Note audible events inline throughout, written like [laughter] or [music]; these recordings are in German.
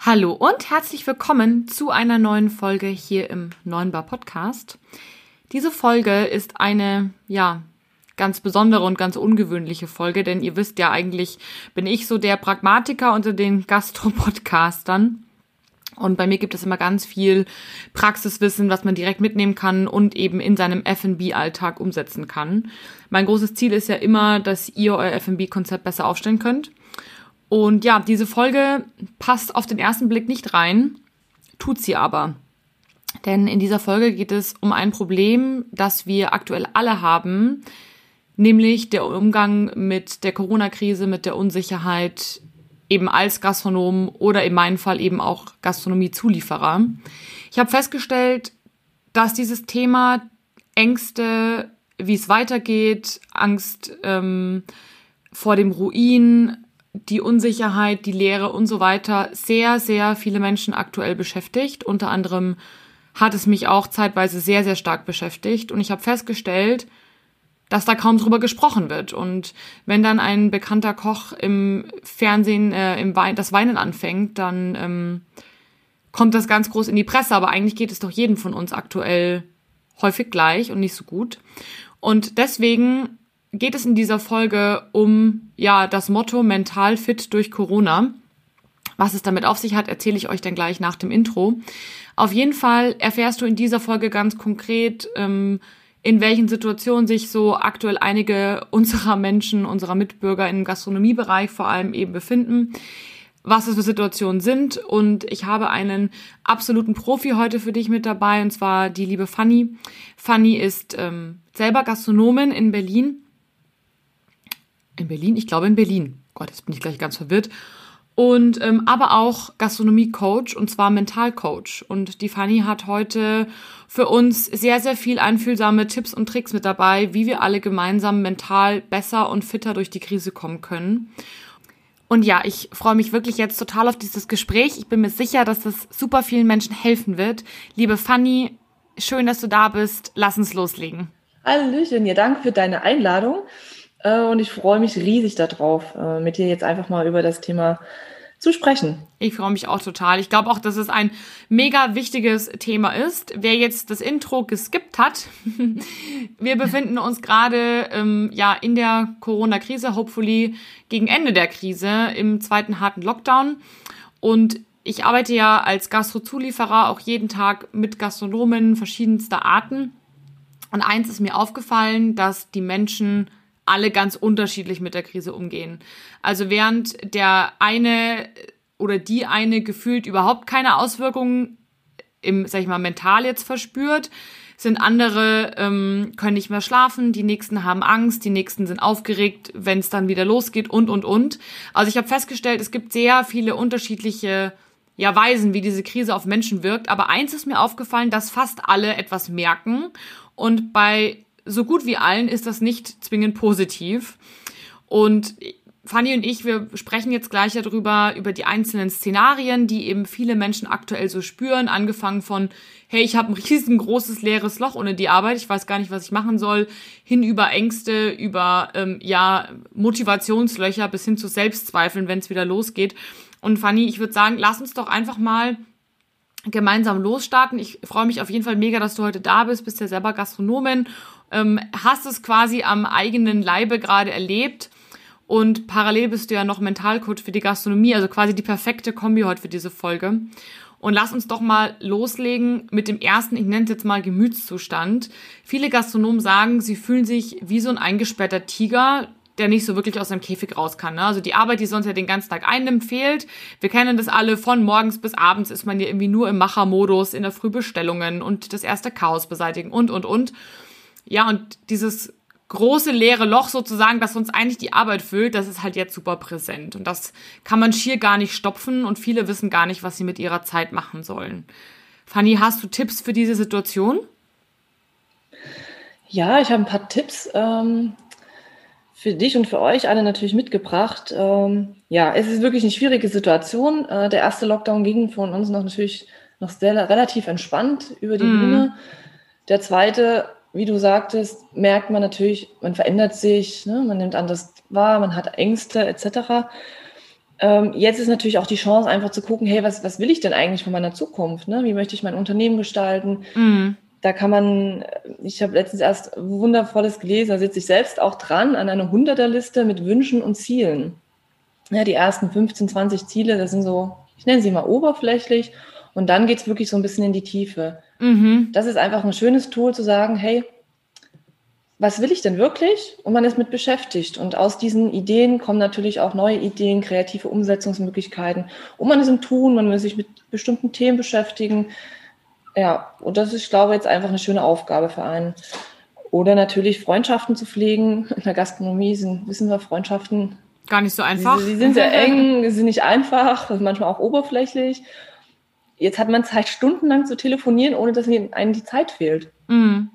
Hallo und herzlich willkommen zu einer neuen Folge hier im Neuen Bar Podcast. Diese Folge ist eine, ja, ganz besondere und ganz ungewöhnliche Folge, denn ihr wisst ja eigentlich, bin ich so der Pragmatiker unter den Gastro-Podcastern. Und bei mir gibt es immer ganz viel Praxiswissen, was man direkt mitnehmen kann und eben in seinem F&B-Alltag umsetzen kann. Mein großes Ziel ist ja immer, dass ihr euer F&B-Konzept besser aufstellen könnt. Und ja, diese Folge passt auf den ersten Blick nicht rein, tut sie aber. Denn in dieser Folge geht es um ein Problem, das wir aktuell alle haben, nämlich der Umgang mit der Corona-Krise, mit der Unsicherheit, eben als Gastronom oder in meinem Fall eben auch Gastronomiezulieferer. Ich habe festgestellt, dass dieses Thema Ängste, wie es weitergeht, Angst ähm, vor dem Ruin, die Unsicherheit, die Lehre und so weiter sehr, sehr viele Menschen aktuell beschäftigt. Unter anderem hat es mich auch zeitweise sehr, sehr stark beschäftigt. Und ich habe festgestellt, dass da kaum drüber gesprochen wird. Und wenn dann ein bekannter Koch im Fernsehen äh, im Wein, das Weinen anfängt, dann ähm, kommt das ganz groß in die Presse. Aber eigentlich geht es doch jedem von uns aktuell häufig gleich und nicht so gut. Und deswegen geht es in dieser Folge um ja das Motto mental fit durch Corona. Was es damit auf sich hat, erzähle ich euch dann gleich nach dem Intro. Auf jeden Fall erfährst du in dieser Folge ganz konkret, ähm, in welchen Situationen sich so aktuell einige [laughs] unserer Menschen, unserer Mitbürger im Gastronomiebereich vor allem eben befinden, was das für Situationen sind. Und ich habe einen absoluten Profi heute für dich mit dabei, und zwar die liebe Fanny. Fanny ist ähm, selber Gastronomin in Berlin in Berlin? Ich glaube in Berlin. Gott, jetzt bin ich gleich ganz verwirrt. Und ähm, aber auch Gastronomie-Coach und zwar Mental-Coach. Und die Fanny hat heute für uns sehr, sehr viel einfühlsame Tipps und Tricks mit dabei, wie wir alle gemeinsam mental besser und fitter durch die Krise kommen können. Und ja, ich freue mich wirklich jetzt total auf dieses Gespräch. Ich bin mir sicher, dass das super vielen Menschen helfen wird. Liebe Fanny, schön, dass du da bist. Lass uns loslegen. Hallöchen, ja, danke für deine Einladung. Äh, und ich freue mich riesig darauf, äh, mit dir jetzt einfach mal über das Thema zu sprechen. Ich freue mich auch total. Ich glaube auch, dass es ein mega wichtiges Thema ist. Wer jetzt das Intro geskippt hat, [laughs] wir befinden uns gerade ähm, ja in der Corona-Krise, hopefully gegen Ende der Krise im zweiten harten Lockdown. Und ich arbeite ja als Gastrozulieferer auch jeden Tag mit Gastronomen verschiedenster Arten. Und eins ist mir aufgefallen, dass die Menschen alle ganz unterschiedlich mit der Krise umgehen. Also während der eine oder die eine gefühlt überhaupt keine Auswirkungen im, sag ich mal, mental jetzt verspürt, sind andere, ähm, können nicht mehr schlafen, die nächsten haben Angst, die nächsten sind aufgeregt, wenn es dann wieder losgeht und und und. Also ich habe festgestellt, es gibt sehr viele unterschiedliche ja, Weisen, wie diese Krise auf Menschen wirkt. Aber eins ist mir aufgefallen, dass fast alle etwas merken. Und bei so gut wie allen ist das nicht zwingend positiv. Und Fanny und ich, wir sprechen jetzt gleich darüber, über die einzelnen Szenarien, die eben viele Menschen aktuell so spüren, angefangen von, hey, ich habe ein [laughs] riesengroßes leeres Loch ohne die Arbeit, ich weiß gar nicht, was ich machen soll, hin über Ängste, über ähm, ja Motivationslöcher bis hin zu Selbstzweifeln, wenn es wieder losgeht. Und Fanny, ich würde sagen, lass uns doch einfach mal gemeinsam losstarten. Ich freue mich auf jeden Fall mega, dass du heute da bist, bist ja selber Gastronomin ähm, hast es quasi am eigenen Leibe gerade erlebt. Und parallel bist du ja noch Mentalcoach für die Gastronomie, also quasi die perfekte Kombi heute für diese Folge. Und lass uns doch mal loslegen mit dem ersten, ich nenne es jetzt mal Gemütszustand. Viele Gastronomen sagen, sie fühlen sich wie so ein eingesperrter Tiger, der nicht so wirklich aus seinem Käfig raus kann. Ne? Also die Arbeit, die sonst ja den ganzen Tag einnimmt, fehlt. Wir kennen das alle, von morgens bis abends ist man ja irgendwie nur im Machermodus, in der Frühbestellungen und das erste Chaos beseitigen und, und, und. Ja, und dieses große leere Loch sozusagen, das uns eigentlich die Arbeit füllt, das ist halt jetzt super präsent. Und das kann man schier gar nicht stopfen und viele wissen gar nicht, was sie mit ihrer Zeit machen sollen. Fanny, hast du Tipps für diese Situation? Ja, ich habe ein paar Tipps ähm, für dich und für euch alle natürlich mitgebracht. Ähm, ja, es ist wirklich eine schwierige Situation. Äh, der erste Lockdown ging von uns noch natürlich noch sehr relativ entspannt über die mm. Bühne. Der zweite wie du sagtest, merkt man natürlich, man verändert sich, ne? man nimmt anders wahr, man hat Ängste etc. Ähm, jetzt ist natürlich auch die Chance, einfach zu gucken, hey, was, was will ich denn eigentlich von meiner Zukunft? Ne? Wie möchte ich mein Unternehmen gestalten? Mhm. Da kann man, ich habe letztens erst Wundervolles gelesen, da sitze ich selbst auch dran an einer Hunderterliste mit Wünschen und Zielen. Ja, die ersten 15, 20 Ziele, das sind so, ich nenne sie mal oberflächlich. Und dann geht es wirklich so ein bisschen in die Tiefe. Mhm. Das ist einfach ein schönes Tool zu sagen, hey, was will ich denn wirklich? Und man ist mit beschäftigt. Und aus diesen Ideen kommen natürlich auch neue Ideen, kreative Umsetzungsmöglichkeiten. Und man ist im Tun, man will sich mit bestimmten Themen beschäftigen. Ja, und das ist, ich glaube, jetzt einfach eine schöne Aufgabe für einen. Oder natürlich Freundschaften zu pflegen. In der Gastronomie sind, wissen wir, Freundschaften. Gar nicht so einfach. Sie, sie sind sehr [laughs] eng, sie sind nicht einfach, [laughs] manchmal auch oberflächlich. Jetzt hat man Zeit, stundenlang zu telefonieren, ohne dass einem die Zeit fehlt. Mhm.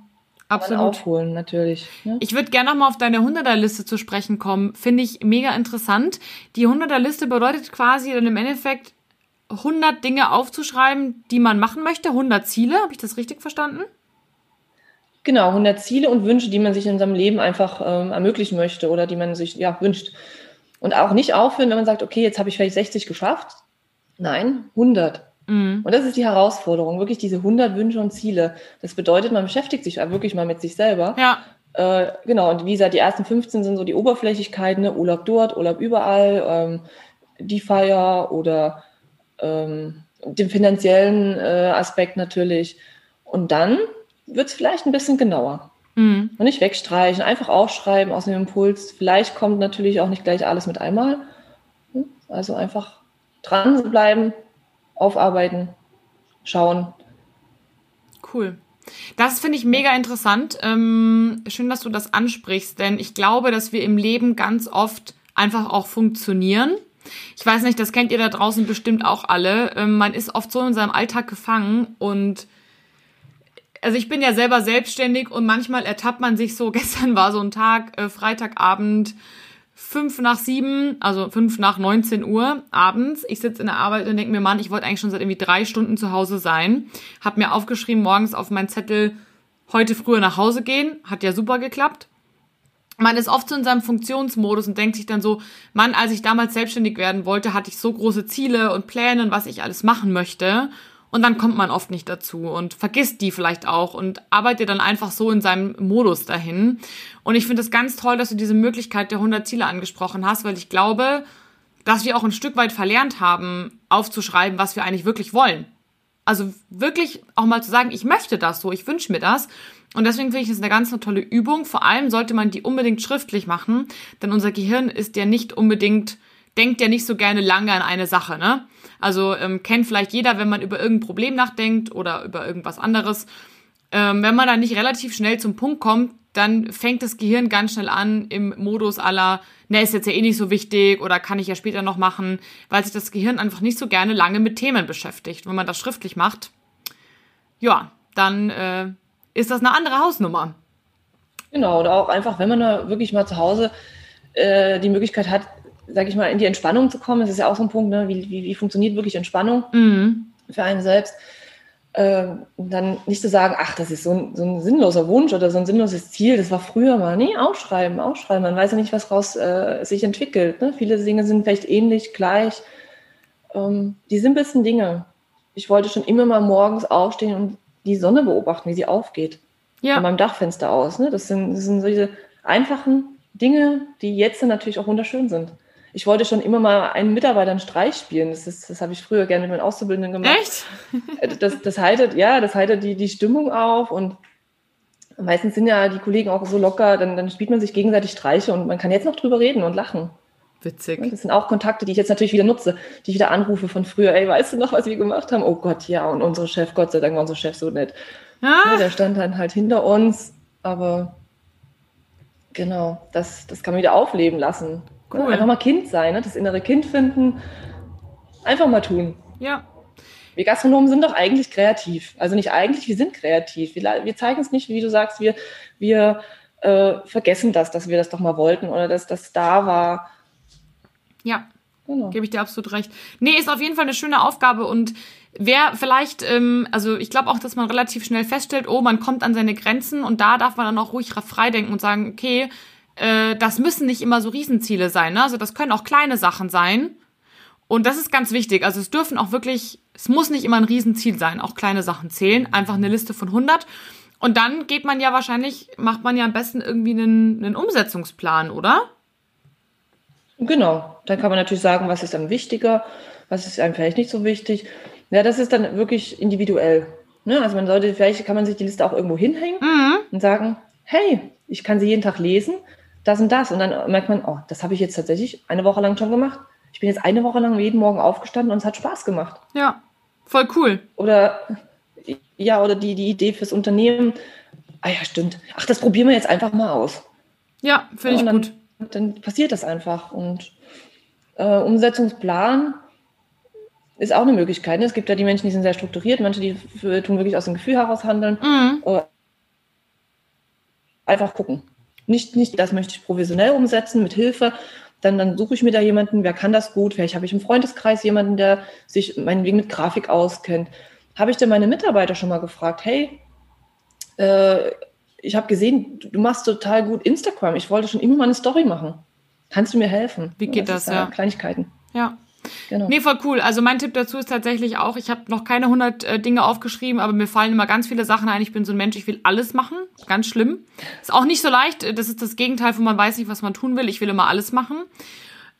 Absolut. aufholen, natürlich. Ne? Ich würde gerne nochmal auf deine 100er-Liste zu sprechen kommen. Finde ich mega interessant. Die 100er-Liste bedeutet quasi dann im Endeffekt 100 Dinge aufzuschreiben, die man machen möchte, 100 Ziele. Habe ich das richtig verstanden? Genau, 100 Ziele und Wünsche, die man sich in seinem Leben einfach ähm, ermöglichen möchte oder die man sich ja wünscht. Und auch nicht aufhören, wenn man sagt, okay, jetzt habe ich vielleicht 60 geschafft. Nein, 100. Mhm. Und das ist die Herausforderung, wirklich diese 100 Wünsche und Ziele. Das bedeutet, man beschäftigt sich wirklich mal mit sich selber. Ja. Äh, genau, und wie gesagt, die ersten 15 sind so die Oberflächlichkeiten, ne? Urlaub dort, Urlaub überall, ähm, die Feier oder ähm, den finanziellen äh, Aspekt natürlich. Und dann wird es vielleicht ein bisschen genauer. Mhm. Und nicht wegstreichen, einfach aufschreiben aus dem Impuls. Vielleicht kommt natürlich auch nicht gleich alles mit einmal. Hm? Also einfach dran bleiben, aufarbeiten, schauen. Cool. Das finde ich mega interessant. Ähm, schön, dass du das ansprichst, denn ich glaube, dass wir im Leben ganz oft einfach auch funktionieren. Ich weiß nicht, das kennt ihr da draußen bestimmt auch alle. Ähm, man ist oft so in seinem Alltag gefangen und also ich bin ja selber selbstständig und manchmal ertappt man sich so, [laughs] gestern war so ein Tag, äh, Freitagabend, fünf nach sieben, also fünf nach 19 Uhr abends. Ich sitze in der Arbeit und denke mir, Mann, ich wollte eigentlich schon seit irgendwie drei Stunden zu Hause sein. Hab mir aufgeschrieben, morgens auf meinen Zettel, heute früher nach Hause gehen. Hat ja super geklappt. Man ist oft so in seinem Funktionsmodus und denkt sich dann so, Mann, als ich damals selbstständig werden wollte, hatte ich so große Ziele und Pläne und was ich alles machen möchte. Und dann kommt man oft nicht dazu und vergisst die vielleicht auch und arbeitet dann einfach so in seinem Modus dahin. Und ich finde es ganz toll, dass du diese Möglichkeit der 100 Ziele angesprochen hast, weil ich glaube, dass wir auch ein Stück weit verlernt haben, aufzuschreiben, was wir eigentlich wirklich wollen. Also wirklich auch mal zu sagen, ich möchte das so, ich wünsche mir das. Und deswegen finde ich das eine ganz eine tolle Übung. Vor allem sollte man die unbedingt schriftlich machen, denn unser Gehirn ist ja nicht unbedingt, denkt ja nicht so gerne lange an eine Sache, ne? Also ähm, kennt vielleicht jeder, wenn man über irgendein Problem nachdenkt oder über irgendwas anderes. Ähm, wenn man dann nicht relativ schnell zum Punkt kommt, dann fängt das Gehirn ganz schnell an im Modus aller, ne, ist jetzt ja eh nicht so wichtig oder kann ich ja später noch machen, weil sich das Gehirn einfach nicht so gerne lange mit Themen beschäftigt. Wenn man das schriftlich macht, ja, dann äh, ist das eine andere Hausnummer. Genau, oder auch einfach, wenn man da wirklich mal zu Hause äh, die Möglichkeit hat, sag ich mal, in die Entspannung zu kommen. Das ist ja auch so ein Punkt, ne? wie, wie, wie funktioniert wirklich Entspannung mhm. für einen selbst. Ähm, dann nicht zu sagen, ach, das ist so ein, so ein sinnloser Wunsch oder so ein sinnloses Ziel, das war früher mal. Nee, ausschreiben, ausschreiben. Man weiß ja nicht, was raus äh, sich entwickelt. Ne? Viele Dinge sind vielleicht ähnlich, gleich. Ähm, die simpelsten Dinge. Ich wollte schon immer mal morgens aufstehen und die Sonne beobachten, wie sie aufgeht. Ja. Von meinem Dachfenster aus. Ne? Das, sind, das sind so diese einfachen Dinge, die jetzt natürlich auch wunderschön sind ich wollte schon immer mal einen Mitarbeiter einen Streich spielen. Das, ist, das habe ich früher gerne mit meinen Auszubildenden gemacht. Echt? Äh, das, das heitert, ja, das heitert die, die Stimmung auf und meistens sind ja die Kollegen auch so locker, dann, dann spielt man sich gegenseitig Streiche und man kann jetzt noch drüber reden und lachen. Witzig. Das sind auch Kontakte, die ich jetzt natürlich wieder nutze, die ich wieder anrufe von früher. Ey, weißt du noch, was wir gemacht haben? Oh Gott, ja, und unsere Chef, Gott sei Dank war unser Chef so nett. Ah. Ja, der stand dann halt hinter uns, aber genau, das, das kann man wieder aufleben lassen. Cool. Einfach mal Kind sein, ne? das innere Kind finden. Einfach mal tun. Ja. Wir Gastronomen sind doch eigentlich kreativ. Also nicht eigentlich, wir sind kreativ. Wir, wir zeigen es nicht, wie du sagst, wir, wir äh, vergessen das, dass wir das doch mal wollten oder dass das da war. Ja, genau. gebe ich dir absolut recht. Nee, ist auf jeden Fall eine schöne Aufgabe und wer vielleicht, ähm, also ich glaube auch, dass man relativ schnell feststellt, oh, man kommt an seine Grenzen und da darf man dann auch ruhig frei denken und sagen, okay, äh, das müssen nicht immer so Riesenziele sein. Ne? Also das können auch kleine Sachen sein. Und das ist ganz wichtig. Also es dürfen auch wirklich, es muss nicht immer ein Riesenziel sein. Auch kleine Sachen zählen. Einfach eine Liste von 100. Und dann geht man ja wahrscheinlich, macht man ja am besten irgendwie einen, einen Umsetzungsplan, oder? Genau. Dann kann man natürlich sagen, was ist dann wichtiger, was ist einem vielleicht nicht so wichtig. Ja, das ist dann wirklich individuell. Ne? Also man sollte, vielleicht kann man sich die Liste auch irgendwo hinhängen mhm. und sagen, hey, ich kann sie jeden Tag lesen, das und das. Und dann merkt man, oh, das habe ich jetzt tatsächlich eine Woche lang schon gemacht. Ich bin jetzt eine Woche lang jeden Morgen aufgestanden und es hat Spaß gemacht. Ja, voll cool. Oder ja, oder die, die Idee fürs Unternehmen. Ah ja, stimmt. Ach, das probieren wir jetzt einfach mal aus. Ja, finde ich gut. Dann passiert das einfach. Und äh, Umsetzungsplan ist auch eine Möglichkeit. Ne? Es gibt ja die Menschen, die sind sehr strukturiert, manche, die tun wirklich aus dem Gefühl heraus handeln. Mhm. Äh, einfach gucken. Nicht, nicht, das möchte ich professionell umsetzen mit Hilfe, dann, dann suche ich mir da jemanden, wer kann das gut, vielleicht habe ich im Freundeskreis jemanden, der sich meinetwegen mit Grafik auskennt. Habe ich denn meine Mitarbeiter schon mal gefragt, hey, äh, ich habe gesehen, du machst total gut Instagram. Ich wollte schon immer mal eine Story machen. Kannst du mir helfen? Wie geht das? das ja. Kleinigkeiten. Ja. Genau. Nee, voll cool. Also mein Tipp dazu ist tatsächlich auch, ich habe noch keine 100 äh, Dinge aufgeschrieben, aber mir fallen immer ganz viele Sachen ein. Ich bin so ein Mensch, ich will alles machen. Ganz schlimm. Ist auch nicht so leicht. Das ist das Gegenteil von man weiß nicht, was man tun will. Ich will immer alles machen.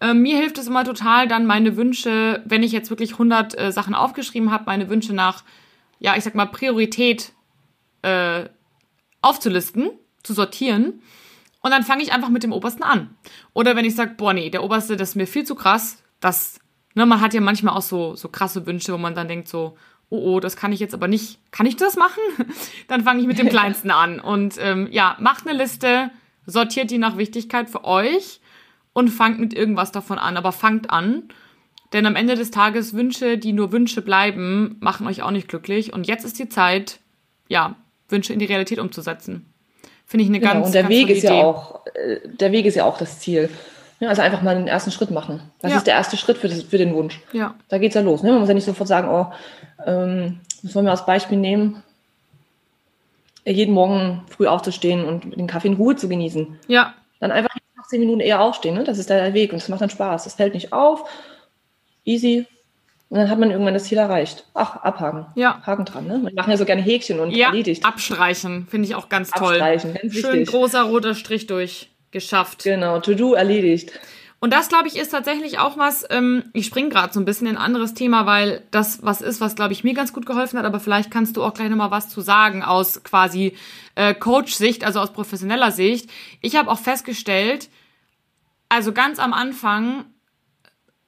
Äh, mir hilft es immer total, dann meine Wünsche, wenn ich jetzt wirklich 100 äh, Sachen aufgeschrieben habe, meine Wünsche nach, ja, ich sag mal, Priorität äh, aufzulisten, zu sortieren. Und dann fange ich einfach mit dem Obersten an. Oder wenn ich sage, boah, nee, der Oberste, das ist mir viel zu krass, das Ne, man hat ja manchmal auch so, so krasse Wünsche, wo man dann denkt so, oh, oh, das kann ich jetzt aber nicht. Kann ich das machen? [laughs] dann fange ich mit dem Kleinsten an. Und ähm, ja, macht eine Liste, sortiert die nach Wichtigkeit für euch und fangt mit irgendwas davon an. Aber fangt an. Denn am Ende des Tages Wünsche, die nur Wünsche bleiben, machen euch auch nicht glücklich. Und jetzt ist die Zeit, ja, Wünsche in die Realität umzusetzen. Finde ich eine genau, ganz, und der ganz Weg ist Idee. ja auch, äh, der Weg ist ja auch das Ziel. Also einfach mal den ersten Schritt machen. Das ja. ist der erste Schritt für, das, für den Wunsch. Ja. Da es ja los. Ne? Man muss ja nicht sofort sagen, oh, ähm, das wollen wir als Beispiel nehmen, jeden Morgen früh aufzustehen und den Kaffee in Ruhe zu genießen. Ja. Dann einfach nach zehn Minuten eher aufstehen. Ne? Das ist der Weg und das macht dann Spaß. Das fällt nicht auf. Easy. Und dann hat man irgendwann das Ziel erreicht. Ach, abhaken. Ja. Haken dran. Ne? Wir machen ja so gerne Häkchen und ja, erledigt. Abstreichen. Finde ich auch ganz toll. Abstreichen, ganz Schön wichtig. großer roter Strich durch geschafft. Genau, To-Do erledigt. Und das, glaube ich, ist tatsächlich auch was, ähm, ich springe gerade so ein bisschen in ein anderes Thema, weil das was ist, was, glaube ich, mir ganz gut geholfen hat, aber vielleicht kannst du auch gleich nochmal was zu sagen aus quasi äh, Coach-Sicht, also aus professioneller Sicht. Ich habe auch festgestellt, also ganz am Anfang,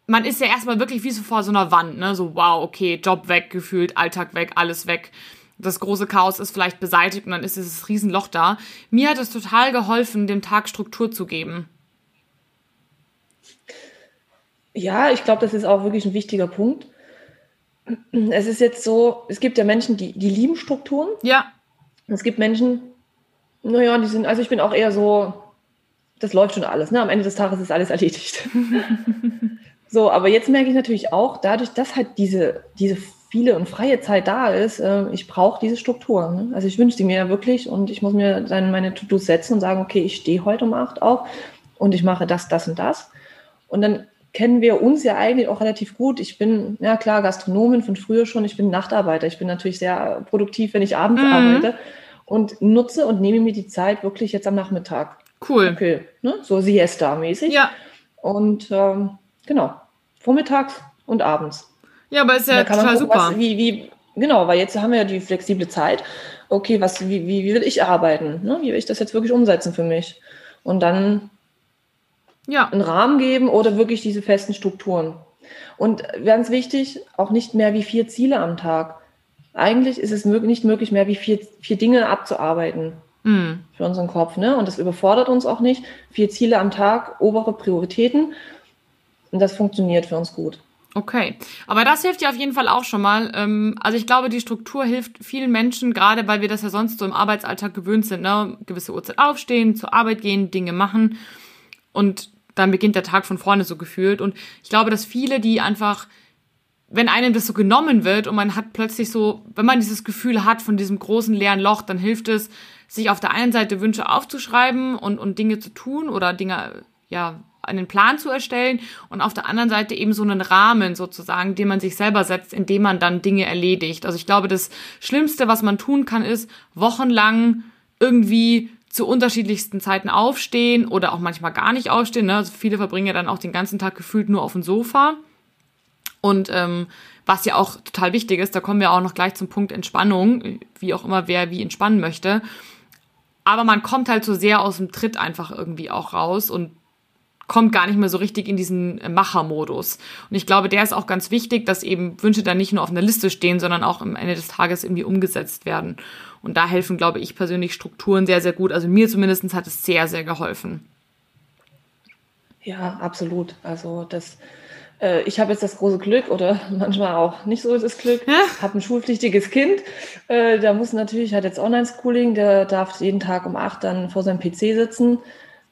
man ist ja erstmal wirklich wie so vor so einer Wand, ne? So, wow, okay, Job weg, gefühlt, Alltag weg, alles weg das große Chaos ist vielleicht beseitigt und dann ist dieses Riesenloch da. Mir hat es total geholfen, dem Tag Struktur zu geben. Ja, ich glaube, das ist auch wirklich ein wichtiger Punkt. Es ist jetzt so, es gibt ja Menschen, die, die lieben Strukturen. Ja. Es gibt Menschen, naja, die sind, also ich bin auch eher so, das läuft schon alles, ne? Am Ende des Tages ist alles erledigt. [laughs] so, aber jetzt merke ich natürlich auch, dadurch, dass halt diese, diese viele und freie Zeit da ist, äh, ich brauche diese Struktur. Ne? Also ich wünsche sie mir ja wirklich und ich muss mir dann meine To-Dos setzen und sagen, okay, ich stehe heute um acht auf und ich mache das, das und das. Und dann kennen wir uns ja eigentlich auch relativ gut. Ich bin, ja klar, Gastronomin von früher schon. Ich bin Nachtarbeiter. Ich bin natürlich sehr produktiv, wenn ich abends mhm. arbeite und nutze und nehme mir die Zeit wirklich jetzt am Nachmittag. Cool. Okay, ne? so Siesta-mäßig. Ja. Und ähm, genau, vormittags und abends. Ja, aber ist ja total super. Was, wie, wie, genau, weil jetzt haben wir ja die flexible Zeit. Okay, was, wie, wie, wie will ich arbeiten? Ne? Wie will ich das jetzt wirklich umsetzen für mich? Und dann ja. einen Rahmen geben oder wirklich diese festen Strukturen. Und ganz wichtig, auch nicht mehr wie vier Ziele am Tag. Eigentlich ist es nicht möglich, mehr wie vier, vier Dinge abzuarbeiten mm. für unseren Kopf. Ne? Und das überfordert uns auch nicht. Vier Ziele am Tag, obere Prioritäten. Und das funktioniert für uns gut. Okay, aber das hilft dir auf jeden Fall auch schon mal. Ähm, also ich glaube, die Struktur hilft vielen Menschen, gerade weil wir das ja sonst so im Arbeitsalltag gewöhnt sind, ne? gewisse Uhrzeit aufstehen, zur Arbeit gehen, Dinge machen und dann beginnt der Tag von vorne so gefühlt. Und ich glaube, dass viele, die einfach, wenn einem das so genommen wird und man hat plötzlich so, wenn man dieses Gefühl hat von diesem großen leeren Loch, dann hilft es, sich auf der einen Seite Wünsche aufzuschreiben und, und Dinge zu tun oder Dinge, ja, einen Plan zu erstellen und auf der anderen Seite eben so einen Rahmen sozusagen, den man sich selber setzt, indem man dann Dinge erledigt. Also ich glaube, das Schlimmste, was man tun kann, ist wochenlang irgendwie zu unterschiedlichsten Zeiten aufstehen oder auch manchmal gar nicht aufstehen. Ne? Also viele verbringen ja dann auch den ganzen Tag gefühlt nur auf dem Sofa. Und ähm, was ja auch total wichtig ist, da kommen wir auch noch gleich zum Punkt Entspannung, wie auch immer wer wie entspannen möchte. Aber man kommt halt so sehr aus dem Tritt einfach irgendwie auch raus und kommt gar nicht mehr so richtig in diesen Machermodus. Und ich glaube, der ist auch ganz wichtig, dass eben Wünsche dann nicht nur auf einer Liste stehen, sondern auch am Ende des Tages irgendwie umgesetzt werden. Und da helfen, glaube ich, persönlich Strukturen sehr, sehr gut. Also mir zumindest hat es sehr, sehr geholfen. Ja, absolut. Also das äh, ich habe jetzt das große Glück oder [laughs] manchmal auch nicht so das Glück, ja? habe ein schulpflichtiges Kind. Äh, da muss natürlich, hat jetzt Online-Schooling, der darf jeden Tag um acht dann vor seinem PC sitzen.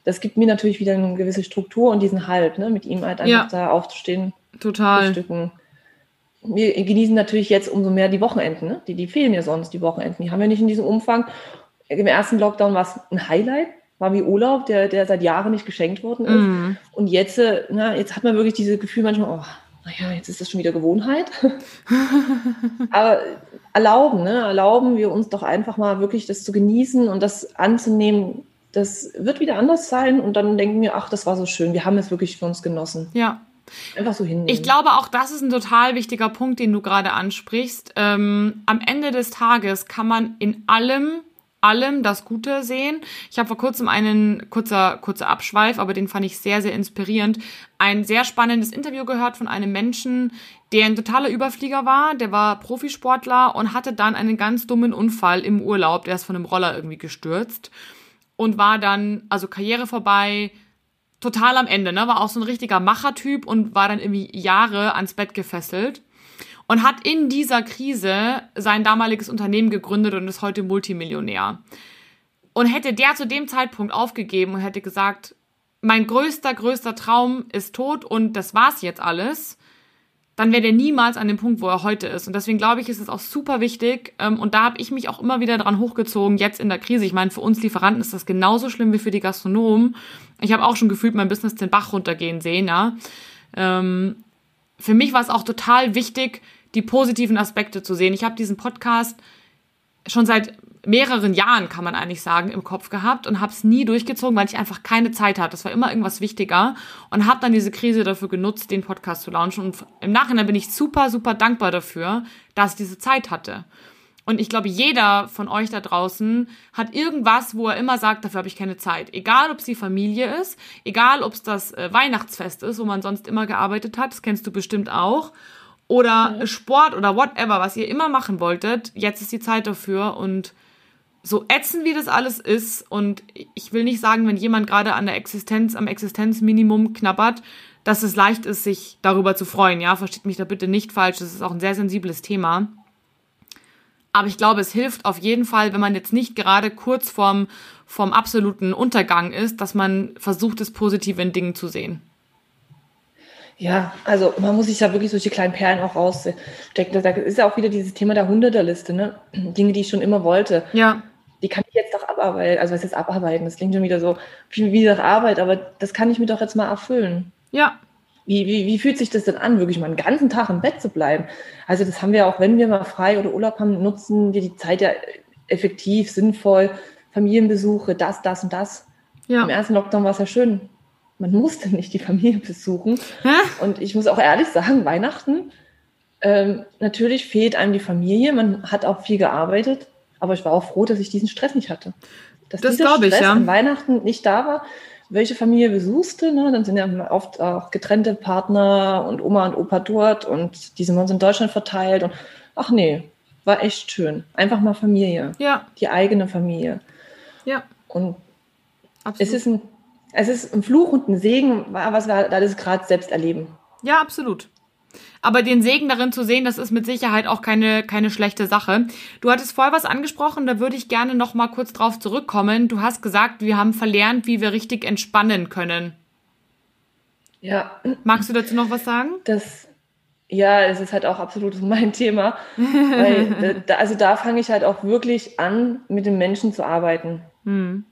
Das gibt mir natürlich wieder eine gewisse Struktur und diesen Halt, ne, mit ihm halt einfach ja. da aufzustehen. Total. Frühstücken. Wir genießen natürlich jetzt umso mehr die Wochenenden, ne? die, die fehlen mir sonst, die Wochenenden. Die haben wir nicht in diesem Umfang. Im ersten Lockdown war es ein Highlight, war wie Urlaub, der, der seit Jahren nicht geschenkt worden ist. Mm. Und jetzt, äh, na, jetzt hat man wirklich dieses Gefühl manchmal, oh, naja, jetzt ist das schon wieder Gewohnheit. [laughs] Aber erlauben, ne? erlauben wir uns doch einfach mal wirklich das zu genießen und das anzunehmen. Das wird wieder anders sein und dann denken wir, ach, das war so schön. Wir haben es wirklich für uns genossen. Ja. Einfach so hinnehmen. Ich glaube, auch das ist ein total wichtiger Punkt, den du gerade ansprichst. Ähm, am Ende des Tages kann man in allem allem das Gute sehen. Ich habe vor kurzem einen kurzer kurzer Abschweif, aber den fand ich sehr sehr inspirierend. Ein sehr spannendes Interview gehört von einem Menschen, der ein totaler Überflieger war, der war Profisportler und hatte dann einen ganz dummen Unfall im Urlaub, der ist von einem Roller irgendwie gestürzt und war dann also Karriere vorbei, total am Ende, ne? War auch so ein richtiger Machertyp und war dann irgendwie Jahre ans Bett gefesselt und hat in dieser Krise sein damaliges Unternehmen gegründet und ist heute Multimillionär. Und hätte der zu dem Zeitpunkt aufgegeben und hätte gesagt, mein größter, größter Traum ist tot und das war's jetzt alles, dann wäre der niemals an dem Punkt, wo er heute ist. Und deswegen glaube ich, ist es auch super wichtig. Ähm, und da habe ich mich auch immer wieder dran hochgezogen, jetzt in der Krise. Ich meine, für uns Lieferanten ist das genauso schlimm wie für die Gastronomen. Ich habe auch schon gefühlt mein Business den Bach runtergehen sehen, ja. Ähm, für mich war es auch total wichtig, die positiven Aspekte zu sehen. Ich habe diesen Podcast schon seit mehreren Jahren, kann man eigentlich sagen, im Kopf gehabt und habe es nie durchgezogen, weil ich einfach keine Zeit hatte. Das war immer irgendwas wichtiger und habe dann diese Krise dafür genutzt, den Podcast zu launchen. Und im Nachhinein bin ich super, super dankbar dafür, dass ich diese Zeit hatte. Und ich glaube, jeder von euch da draußen hat irgendwas, wo er immer sagt, dafür habe ich keine Zeit. Egal, ob es die Familie ist, egal, ob es das äh, Weihnachtsfest ist, wo man sonst immer gearbeitet hat, das kennst du bestimmt auch. Oder. Sport oder whatever, was ihr immer machen wolltet. Jetzt ist die Zeit dafür und so ätzend wie das alles ist und ich will nicht sagen, wenn jemand gerade an der Existenz, am Existenzminimum knabbert, dass es leicht ist, sich darüber zu freuen. Ja, versteht mich da bitte nicht falsch. Das ist auch ein sehr sensibles Thema. Aber ich glaube, es hilft auf jeden Fall, wenn man jetzt nicht gerade kurz vorm, vorm absoluten Untergang ist, dass man versucht, das Positive in Dingen zu sehen. Ja, also man muss sich da wirklich solche kleinen Perlen auch rausstecken. Da ist ja auch wieder dieses Thema der Hunde der Liste, ne? Dinge, die ich schon immer wollte. Ja. Die kann ich jetzt doch abarbeiten. Also was ist abarbeiten? Das klingt schon wieder so wie, wie nach Arbeit, aber das kann ich mir doch jetzt mal erfüllen. Ja. Wie, wie, wie fühlt sich das denn an, wirklich mal einen ganzen Tag im Bett zu bleiben? Also das haben wir auch, wenn wir mal frei oder Urlaub haben, nutzen wir die Zeit ja effektiv, sinnvoll. Familienbesuche, das, das und das. Ja. Im ersten Lockdown war es ja schön. Man musste nicht die Familie besuchen. Hä? Und ich muss auch ehrlich sagen, Weihnachten, ähm, natürlich fehlt einem die Familie. Man hat auch viel gearbeitet, aber ich war auch froh, dass ich diesen Stress nicht hatte. Dass das dieser Stress ich, ja. an Weihnachten nicht da war, welche Familie besuchste, ne? dann sind ja oft auch getrennte Partner und Oma und Opa dort und die sind bei uns in Deutschland verteilt und ach nee, war echt schön. Einfach mal Familie. Ja. Die eigene Familie. Ja. Und Absolut. es ist ein, es ist ein Fluch und ein Segen, was wir alles gerade selbst erleben. Ja, absolut. Aber den Segen darin zu sehen, das ist mit Sicherheit auch keine, keine schlechte Sache. Du hattest vorher was angesprochen, da würde ich gerne noch mal kurz drauf zurückkommen. Du hast gesagt, wir haben verlernt, wie wir richtig entspannen können. Ja. Magst du dazu noch was sagen? Das, ja, es ist halt auch absolut [laughs] mein Thema. weil, äh, also da fange ich halt auch wirklich an, mit den Menschen zu arbeiten. Hm.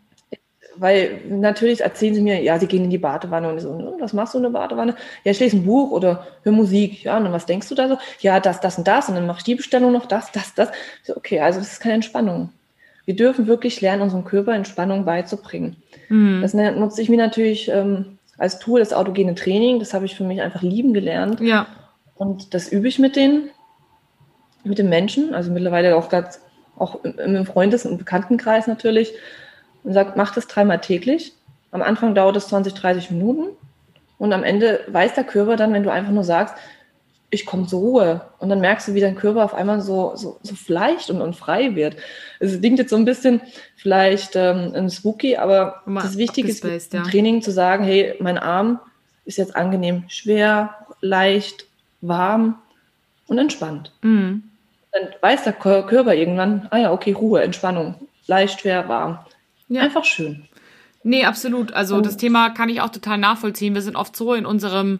Weil natürlich erzählen sie mir, ja, sie gehen in die Badewanne und ich so, hm, was machst du in der Badewanne? Ja, ich lese ein Buch oder höre Musik. Ja, und dann was denkst du da so? Ja, das, das und das und dann mache ich die Bestellung noch, das, das, das. So, okay, also das ist keine Entspannung. Wir dürfen wirklich lernen, unserem Körper Entspannung beizubringen. Mhm. Das nutze ich mir natürlich ähm, als Tool das autogene Training. Das habe ich für mich einfach lieben gelernt. Ja. Und das übe ich mit den, mit den Menschen, also mittlerweile auch ganz, auch im Freundes- und Bekanntenkreis natürlich und sagt, mach das dreimal täglich. Am Anfang dauert es 20, 30 Minuten und am Ende weiß der Körper dann, wenn du einfach nur sagst, ich komme zur Ruhe. Und dann merkst du, wie dein Körper auf einmal so, so, so leicht und, und frei wird. Es klingt jetzt so ein bisschen vielleicht ähm, ein spooky, aber Mal das Wichtige ist im ja. Training zu sagen, hey, mein Arm ist jetzt angenehm schwer, leicht, warm und entspannt. Mhm. Dann weiß der Körper irgendwann, ah ja, okay, Ruhe, Entspannung, leicht, schwer, warm. Ja. Einfach schön. Nee, absolut. Also und das Thema kann ich auch total nachvollziehen. Wir sind oft so in unserem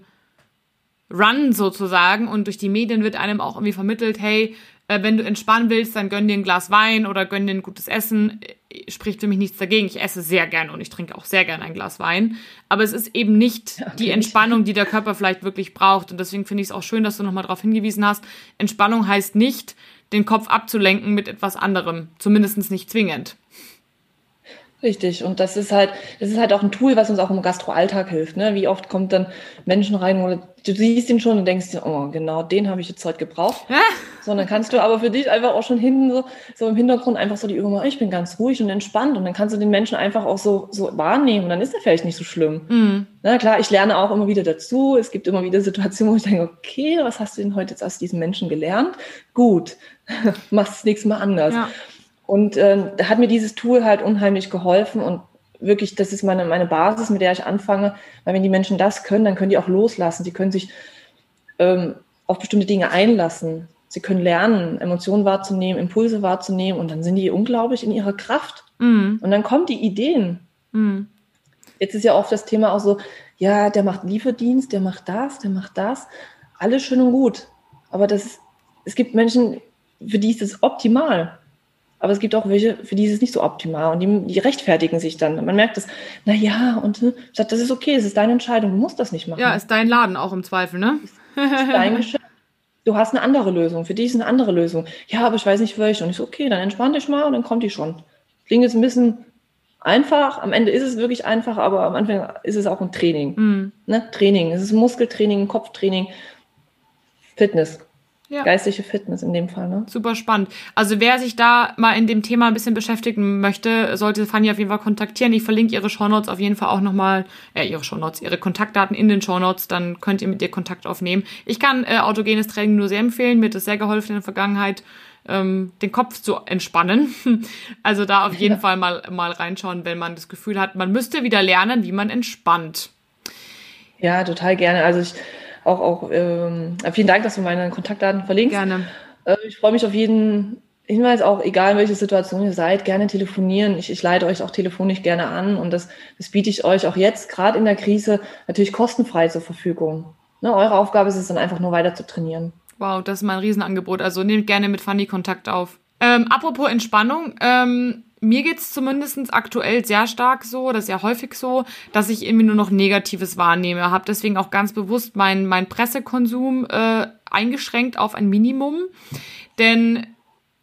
Run sozusagen und durch die Medien wird einem auch irgendwie vermittelt, hey, äh, wenn du entspannen willst, dann gönn dir ein Glas Wein oder gönn dir ein gutes Essen. Äh, spricht für mich nichts dagegen. Ich esse sehr gern und ich trinke auch sehr gern ein Glas Wein. Aber es ist eben nicht ja, die Entspannung, die der Körper vielleicht wirklich braucht. Und deswegen finde ich es auch schön, dass du nochmal darauf hingewiesen hast. Entspannung heißt nicht, den Kopf abzulenken mit etwas anderem. Zumindest nicht zwingend. Richtig. Und das ist halt, das ist halt auch ein Tool, was uns auch im Gastroalltag hilft. Ne? Wie oft kommt dann Menschen rein, wo du siehst ihn schon und denkst dir, oh, genau, den habe ich jetzt heute gebraucht. Ja. So, dann kannst du aber für dich einfach auch schon hinten so, so im Hintergrund einfach so die Übung machen, ich bin ganz ruhig und entspannt. Und dann kannst du den Menschen einfach auch so, so wahrnehmen. Und dann ist er vielleicht nicht so schlimm. Mhm. Na klar, ich lerne auch immer wieder dazu. Es gibt immer wieder Situationen, wo ich denke, okay, was hast du denn heute jetzt aus diesem Menschen gelernt? Gut, [laughs] machst das nächste Mal anders. Ja. Und äh, da hat mir dieses Tool halt unheimlich geholfen und wirklich, das ist meine, meine Basis, mit der ich anfange, weil wenn die Menschen das können, dann können die auch loslassen. Sie können sich ähm, auf bestimmte Dinge einlassen. Sie können lernen, Emotionen wahrzunehmen, Impulse wahrzunehmen und dann sind die unglaublich in ihrer Kraft. Mm. Und dann kommen die Ideen. Mm. Jetzt ist ja oft das Thema auch so, ja, der macht Lieferdienst, der macht das, der macht das. Alles schön und gut. Aber das, es gibt Menschen, für die ist es optimal. Aber es gibt auch welche, für die ist es nicht so optimal und die, die rechtfertigen sich dann. Man merkt das, na ja, und äh, sagt, das ist okay, es ist deine Entscheidung, du musst das nicht machen. Ja, ist dein Laden auch im Zweifel, ne? ist dein [laughs] Geschäft. Du hast eine andere Lösung, für dich ist eine andere Lösung. Ja, aber ich weiß nicht welche. Und ich so, okay, dann entspann dich mal und dann kommt die schon. Klingt jetzt ein bisschen einfach, am Ende ist es wirklich einfach, aber am Anfang ist es auch ein Training. Mm. Ne? Training, es ist Muskeltraining, Kopftraining, Fitness. Ja. Geistige Fitness in dem Fall, ne? Super spannend. Also wer sich da mal in dem Thema ein bisschen beschäftigen möchte, sollte Fanny auf jeden Fall kontaktieren. Ich verlinke ihre Shownotes auf jeden Fall auch nochmal, äh, ihre Shownotes, ihre Kontaktdaten in den Shownotes, dann könnt ihr mit ihr Kontakt aufnehmen. Ich kann äh, autogenes Training nur sehr empfehlen, mir hat das sehr geholfen in der Vergangenheit, ähm, den Kopf zu entspannen. [laughs] Also da auf jeden ja. Fall mal, mal reinschauen, wenn man das Gefühl hat, man müsste wieder lernen, wie man entspannt. Ja, total gerne. Also ich auch, auch ähm, vielen Dank, dass du meine Kontaktdaten verlinkst. Gerne. Äh, ich freue mich auf jeden Hinweis, auch egal in welcher Situation ihr seid, gerne telefonieren. Ich, ich leite euch auch telefonisch gerne an und das, das biete ich euch auch jetzt, gerade in der Krise, natürlich kostenfrei zur Verfügung. Ne, eure Aufgabe ist es dann einfach nur weiter zu trainieren. Wow, das ist mein Riesenangebot. Also nehmt gerne mit Fanny Kontakt auf. Ähm, apropos Entspannung, ähm, mir geht's zumindest aktuell sehr stark so, das ist ja häufig so, dass ich irgendwie nur noch Negatives wahrnehme. Habe deswegen auch ganz bewusst meinen mein Pressekonsum äh, eingeschränkt auf ein Minimum. Denn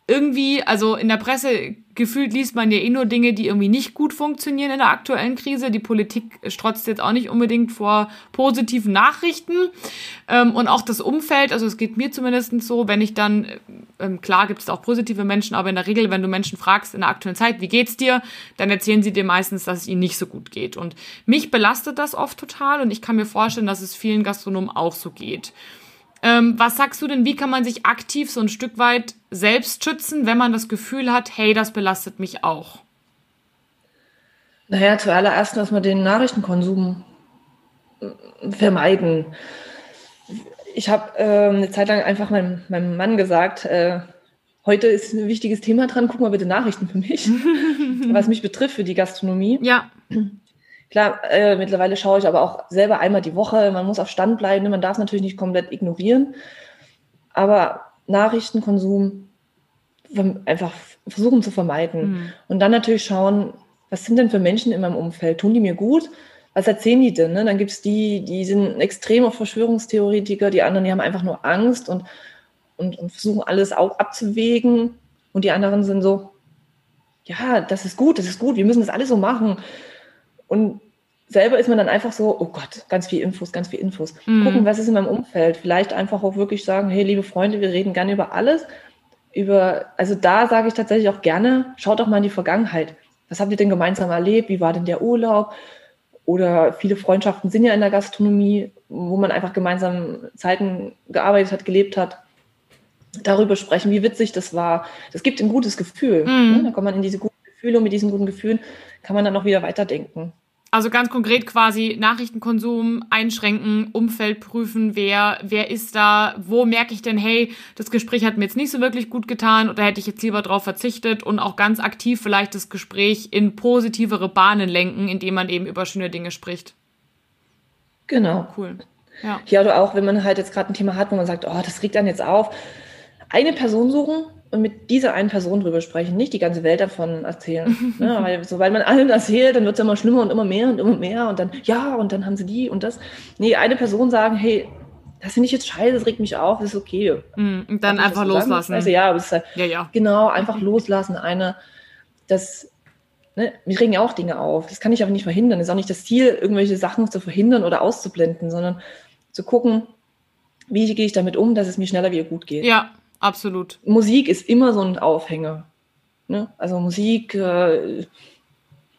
irgendwie, also in der Presse gefühlt liest man ja eh nur Dinge, die irgendwie nicht gut funktionieren in der aktuellen Krise. Die Politik strotzt jetzt auch nicht unbedingt vor positiven Nachrichten. Ähm, und auch das Umfeld, also es geht mir zumindest so, wenn ich dann, ähm, klar gibt es auch positive Menschen, aber in der Regel, wenn du Menschen fragst in der aktuellen Zeit, wie geht's dir, dann erzählen sie dir meistens, dass es ihnen nicht so gut geht. Und mich belastet das oft total und ich kann mir vorstellen, dass es vielen Gastronomen auch so geht. Ähm, was sagst du denn, wie kann man sich aktiv so ein Stück weit selbst schützen, wenn man das Gefühl hat, hey, das belastet mich auch? Naja, zuallererst erstmal den Nachrichtenkonsum äh, vermeiden. Ich habe äh, eine Zeit lang einfach meinem, meinem Mann gesagt, äh, heute ist ein wichtiges Thema dran, guck mal bitte Nachrichten für mich, [laughs] was mich betrifft für die Gastronomie. Ja. [clears throat] Klar, äh, mittlerweile schaue ich aber auch selber einmal die Woche. Man muss auf Stand bleiben. Man darf es natürlich nicht komplett ignorieren. Aber Nachrichtenkonsum einfach versuchen zu vermeiden. Mhm. Und dann natürlich schauen, was sind denn für Menschen in meinem Umfeld? Tun die mir gut? Was erzählen die denn? Ne? Dann gibt es die, die sind extreme Verschwörungstheoretiker, die anderen, die haben einfach nur Angst und, und, und versuchen alles auch abzuwägen. Und die anderen sind so, ja, das ist gut, das ist gut, wir müssen das alles so machen. Und selber ist man dann einfach so, oh Gott, ganz viel Infos, ganz viel Infos. Mhm. Gucken, was ist in meinem Umfeld. Vielleicht einfach auch wirklich sagen, hey, liebe Freunde, wir reden gerne über alles. Über, also da sage ich tatsächlich auch gerne, schaut doch mal in die Vergangenheit. Was habt ihr denn gemeinsam erlebt? Wie war denn der Urlaub? Oder viele Freundschaften sind ja in der Gastronomie, wo man einfach gemeinsam Zeiten gearbeitet hat, gelebt hat. Darüber sprechen, wie witzig das war. Das gibt ein gutes Gefühl. Mhm. Ne? Da kommt man in diese Gefühle und mit diesen guten Gefühlen kann man dann auch wieder weiterdenken. Also ganz konkret quasi Nachrichtenkonsum einschränken, Umfeld prüfen, wer, wer ist da, wo merke ich denn, hey, das Gespräch hat mir jetzt nicht so wirklich gut getan oder hätte ich jetzt lieber darauf verzichtet und auch ganz aktiv vielleicht das Gespräch in positivere Bahnen lenken, indem man eben über schöne Dinge spricht. Genau. Cool. Ja. ja, oder auch, wenn man halt jetzt gerade ein Thema hat, wo man sagt, oh, das regt dann jetzt auf, eine Person suchen, und mit dieser einen Person drüber sprechen, nicht die ganze Welt davon erzählen. [laughs] ne? Weil sobald man allen erzählt, dann wird es immer schlimmer und immer mehr und immer mehr und dann, ja, und dann haben sie die und das. Nee, eine Person sagen, hey, das finde ich jetzt scheiße, das regt mich auf, das ist okay. Mm, und dann einfach loslassen. Also ja, aber halt, ja, ja. genau, einfach loslassen. Eine, das, ne, mich regen ja auch Dinge auf. Das kann ich aber nicht verhindern. Das ist auch nicht das Ziel, irgendwelche Sachen zu verhindern oder auszublenden, sondern zu gucken, wie gehe ich damit um, dass es mir schneller wieder gut geht. Ja, Absolut. Musik ist immer so ein Aufhänger. Ne? Also Musik, äh,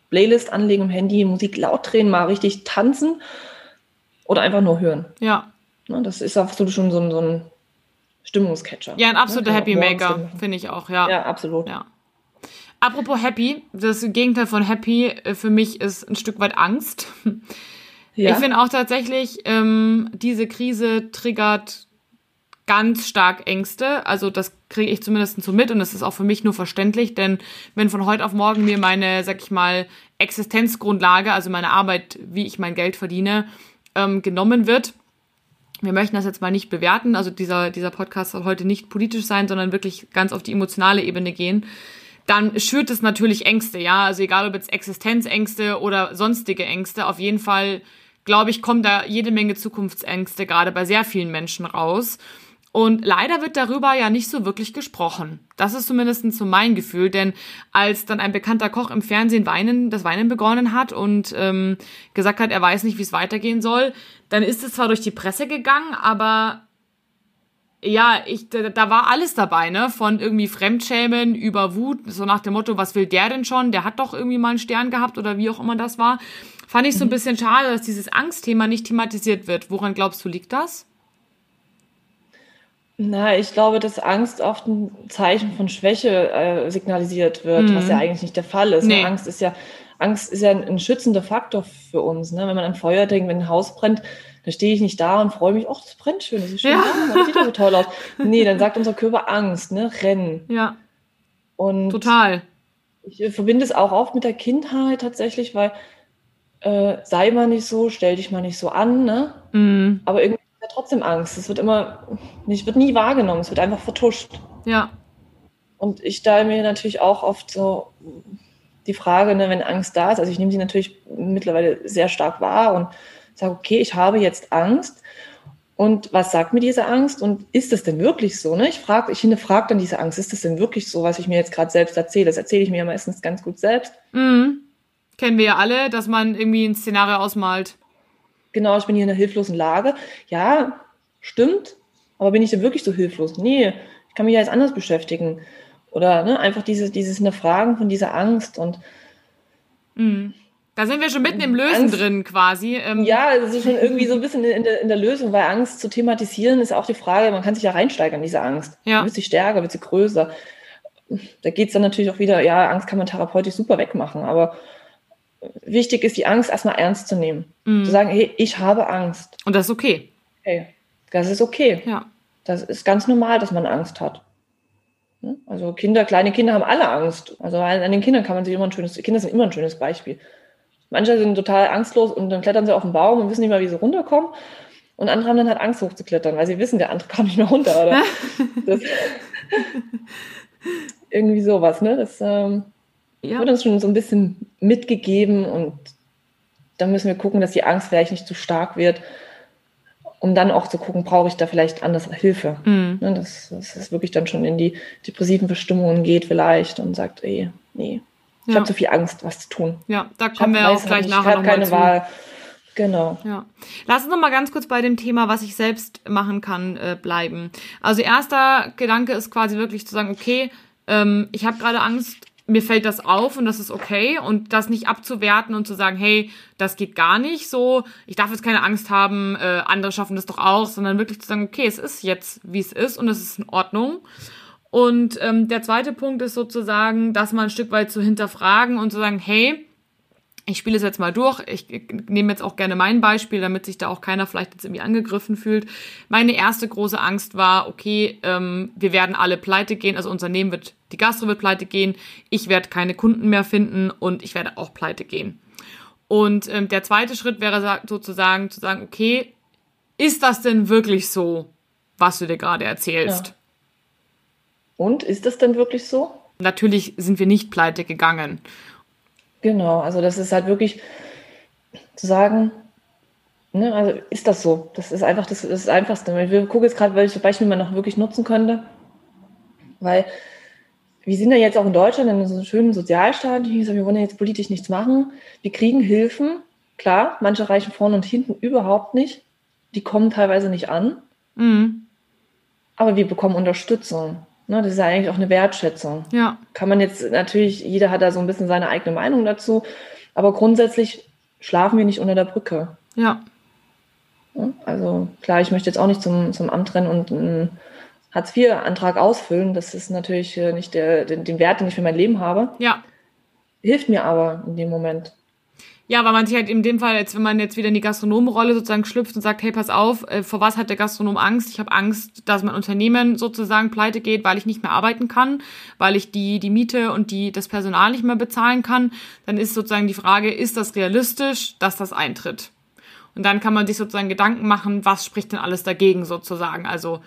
Playlist anlegen im Handy, Musik laut drehen, mal richtig tanzen oder einfach nur hören. Ja. Ne? Das ist absolut schon so ein, so ein Stimmungscatcher. Ja, ein absoluter ne? Happy Maker, finde ich auch, ja. Ja, absolut. Ja. Apropos Happy, das Gegenteil von Happy äh, für mich ist ein Stück weit Angst. Ja. Ich finde auch tatsächlich, ähm, diese Krise triggert ganz stark Ängste. Also das kriege ich zumindest so mit und das ist auch für mich nur verständlich, denn wenn von heute auf morgen mir meine, sag ich mal, Existenzgrundlage, also meine Arbeit, wie ich mein Geld verdiene, ähm, genommen wird, wir möchten das jetzt mal nicht bewerten, also dieser, dieser Podcast soll heute nicht politisch sein, sondern wirklich ganz auf die emotionale Ebene gehen, dann schürt es natürlich Ängste, ja, also egal ob jetzt Existenzängste oder sonstige Ängste, auf jeden Fall, glaube ich, kommen da jede Menge Zukunftsängste gerade bei sehr vielen Menschen raus. Und leider wird darüber ja nicht so wirklich gesprochen. Das ist zumindest so mein Gefühl, denn als dann ein bekannter Koch im Fernsehen Weinen, das Weinen begonnen hat und ähm, gesagt hat, er weiß nicht, wie es weitergehen soll, dann ist es zwar durch die Presse gegangen, aber ja, ich, da, da war alles dabei, ne? Von irgendwie Fremdschämen über Wut, so nach dem Motto, was will der denn schon? Der hat doch irgendwie mal einen Stern gehabt oder wie auch immer das war. Fand ich so ein mhm. bisschen schade, dass dieses Angstthema nicht thematisiert wird. Woran glaubst du, liegt das? Na, ich glaube, dass Angst oft ein Zeichen von Schwäche äh, signalisiert wird, mhm. was ja mhm. eigentlich nicht der Fall ist. Nee. Angst ist ja, Angst ist ja ein, ein schützender Faktor für uns. Ne? Wenn man an Feuer denkt, wenn ein Haus brennt, dann stehe ich nicht da und freue mich, ach, das brennt schön, das ist schön, ja. das sieht so toll aus. Nee, dann sagt unser Körper Angst, ne? Rennen. Ja. Und Total. Ich äh, verbinde es auch oft mit der Kindheit tatsächlich, weil äh, sei mal nicht so, stell dich mal nicht so an, ne? Mhm. Aber irgendwie ja trotzdem Angst. Es wird immer, nicht, wird nie wahrgenommen, es wird einfach vertuscht. Ja. Und ich stelle mir natürlich auch oft so die Frage, ne, wenn Angst da ist, also ich nehme sie natürlich mittlerweile sehr stark wahr und sage, okay, ich habe jetzt Angst. Und was sagt mir diese Angst? Und ist es denn wirklich so? Ne? Ich frage, ich hinterfrage dann diese Angst, ist es denn wirklich so, was ich mir jetzt gerade selbst erzähle? Das erzähle ich mir ja meistens ganz gut selbst. Mhm. Kennen wir ja alle, dass man irgendwie ein Szenario ausmalt genau, ich bin hier in einer hilflosen Lage. Ja, stimmt, aber bin ich denn wirklich so hilflos? Nee, ich kann mich ja jetzt anders beschäftigen. Oder ne, einfach dieses, dieses Hinterfragen von dieser Angst und mhm. Da sind wir schon mitten im Lösen Angst, drin quasi. Ähm. Ja, es ist schon irgendwie so ein bisschen in der, in der Lösung, weil Angst zu thematisieren ist auch die Frage, man kann sich ja reinsteigern, diese Angst. Ja. Wird sie stärker, wird sie größer? Da geht es dann natürlich auch wieder, ja, Angst kann man therapeutisch super wegmachen, aber wichtig ist, die Angst erstmal ernst zu nehmen. Mhm. Zu sagen, hey, ich habe Angst. Und das ist okay. Hey, das ist okay. Ja. Das ist ganz normal, dass man Angst hat. Also Kinder, kleine Kinder haben alle Angst. Also an den Kindern kann man sich immer ein schönes, Kinder sind immer ein schönes Beispiel. Manche sind total angstlos und dann klettern sie auf den Baum und wissen nicht mal, wie sie runterkommen. Und andere haben dann halt Angst hochzuklettern, weil sie wissen, der andere [laughs] kommt nicht mehr runter. Oder? [laughs] das, [laughs] irgendwie sowas, ne? Das, ähm, ja. wird uns schon so ein bisschen mitgegeben und dann müssen wir gucken, dass die Angst vielleicht nicht zu stark wird, um dann auch zu gucken, brauche ich da vielleicht anders Hilfe. Mhm. Ne, dass, dass es wirklich dann schon in die depressiven Bestimmungen geht vielleicht und sagt, ey, nee, ich ja. habe zu viel Angst, was zu tun. Ja, da kommen wir auch gleich nicht, nachher noch keine zu. Wahl. Genau. Ja. Lass uns noch mal ganz kurz bei dem Thema, was ich selbst machen kann, äh, bleiben. Also erster Gedanke ist quasi wirklich zu sagen, okay, ähm, ich habe gerade Angst, mir fällt das auf und das ist okay und das nicht abzuwerten und zu sagen, hey, das geht gar nicht so, ich darf jetzt keine Angst haben, äh, andere schaffen das doch auch, sondern wirklich zu sagen, okay, es ist jetzt, wie es ist und es ist in Ordnung. Und ähm, der zweite Punkt ist sozusagen, das mal ein Stück weit zu hinterfragen und zu sagen, hey, ich spiele es jetzt mal durch. Ich nehme jetzt auch gerne mein Beispiel, damit sich da auch keiner vielleicht jetzt irgendwie angegriffen fühlt. Meine erste große Angst war, okay, ähm, wir werden alle pleite gehen, also unser Unternehmen wird, die Gastro wird pleite gehen, ich werde keine Kunden mehr finden und ich werde auch pleite gehen. Und ähm, der zweite Schritt wäre sozusagen zu sagen, okay, ist das denn wirklich so, was du dir gerade erzählst? Ja. Und ist das denn wirklich so? Natürlich sind wir nicht pleite gegangen. Genau, also das ist halt wirklich zu sagen, ne, also ist das so? Das ist einfach das, das, das Einfachste. Wir gucken jetzt gerade, welche Beispiele man noch wirklich nutzen könnte, weil wir sind ja jetzt auch in Deutschland in so einem schönen Sozialstaat. Ich sage, wir wollen ja jetzt politisch nichts machen. Wir kriegen Hilfen, klar, manche reichen vorne und hinten überhaupt nicht. Die kommen teilweise nicht an. Mhm. Aber wir bekommen Unterstützung. Ne, das ist ja eigentlich auch eine Wertschätzung. Ja. Kann man jetzt natürlich, jeder hat da so ein bisschen seine eigene Meinung dazu, aber grundsätzlich schlafen wir nicht unter der Brücke. Ja. Also klar, ich möchte jetzt auch nicht zum, zum Amt rennen und einen Hartz-IV-Antrag ausfüllen. Das ist natürlich äh, nicht der, den, den Wert, den ich für mein Leben habe. Ja. Hilft mir aber in dem Moment. Ja, weil man sich halt in dem Fall, jetzt, wenn man jetzt wieder in die Gastronomenrolle sozusagen schlüpft und sagt, hey, pass auf, äh, vor was hat der Gastronom Angst? Ich habe Angst, dass mein Unternehmen sozusagen pleite geht, weil ich nicht mehr arbeiten kann, weil ich die, die Miete und die, das Personal nicht mehr bezahlen kann. Dann ist sozusagen die Frage, ist das realistisch, dass das eintritt? Und dann kann man sich sozusagen Gedanken machen, was spricht denn alles dagegen sozusagen? Also,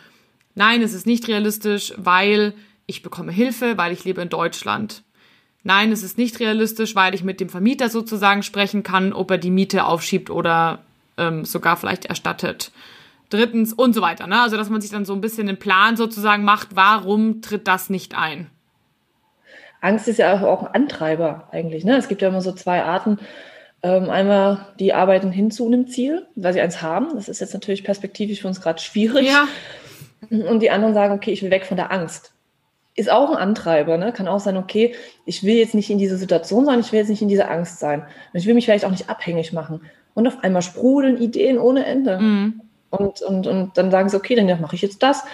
nein, es ist nicht realistisch, weil ich bekomme Hilfe, weil ich lebe in Deutschland. Nein, es ist nicht realistisch, weil ich mit dem Vermieter sozusagen sprechen kann, ob er die Miete aufschiebt oder ähm, sogar vielleicht erstattet. Drittens und so weiter. Ne? Also, dass man sich dann so ein bisschen einen Plan sozusagen macht, warum tritt das nicht ein? Angst ist ja auch ein Antreiber eigentlich. Ne? Es gibt ja immer so zwei Arten. Ähm, einmal, die arbeiten hin zu einem Ziel, weil sie eins haben. Das ist jetzt natürlich perspektivisch für uns gerade schwierig. Ja. Und die anderen sagen, okay, ich will weg von der Angst ist auch ein Antreiber, ne? Kann auch sein, okay, ich will jetzt nicht in diese Situation sein, ich will jetzt nicht in dieser Angst sein. Und ich will mich vielleicht auch nicht abhängig machen. Und auf einmal sprudeln Ideen ohne Ende. Mhm. Und, und, und dann sagen sie, okay, dann mache ich jetzt das.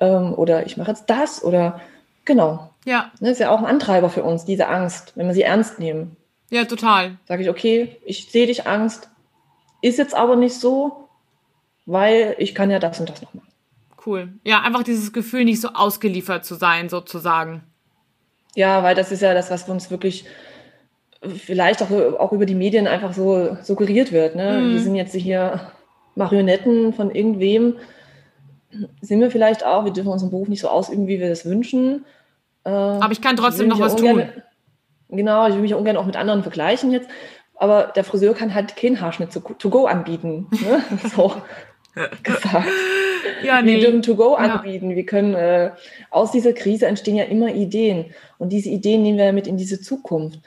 Ähm, oder ich mache jetzt das. Oder genau. Ja. Das ne, ist ja auch ein Antreiber für uns, diese Angst, wenn wir sie ernst nehmen. Ja, total. Sage ich, okay, ich sehe dich Angst, ist jetzt aber nicht so, weil ich kann ja das und das noch machen cool. Ja, einfach dieses Gefühl, nicht so ausgeliefert zu sein, sozusagen. Ja, weil das ist ja das, was uns wirklich vielleicht auch, auch über die Medien einfach so suggeriert wird. Ne? Mhm. Wir sind jetzt hier Marionetten von irgendwem. Sind wir vielleicht auch, wir dürfen unseren Beruf nicht so ausüben, wie wir das wünschen. Äh, Aber ich kann trotzdem noch was ungern, tun. Genau, ich will mich ungern auch mit anderen vergleichen jetzt. Aber der Friseur kann halt keinen Haarschnitt to, to go anbieten. Ne? [laughs] so [laughs] gesagt ja, nee. Wir dürfen To-Go anbieten. Ja. Wir können, äh, aus dieser Krise entstehen ja immer Ideen. Und diese Ideen nehmen wir mit in diese Zukunft.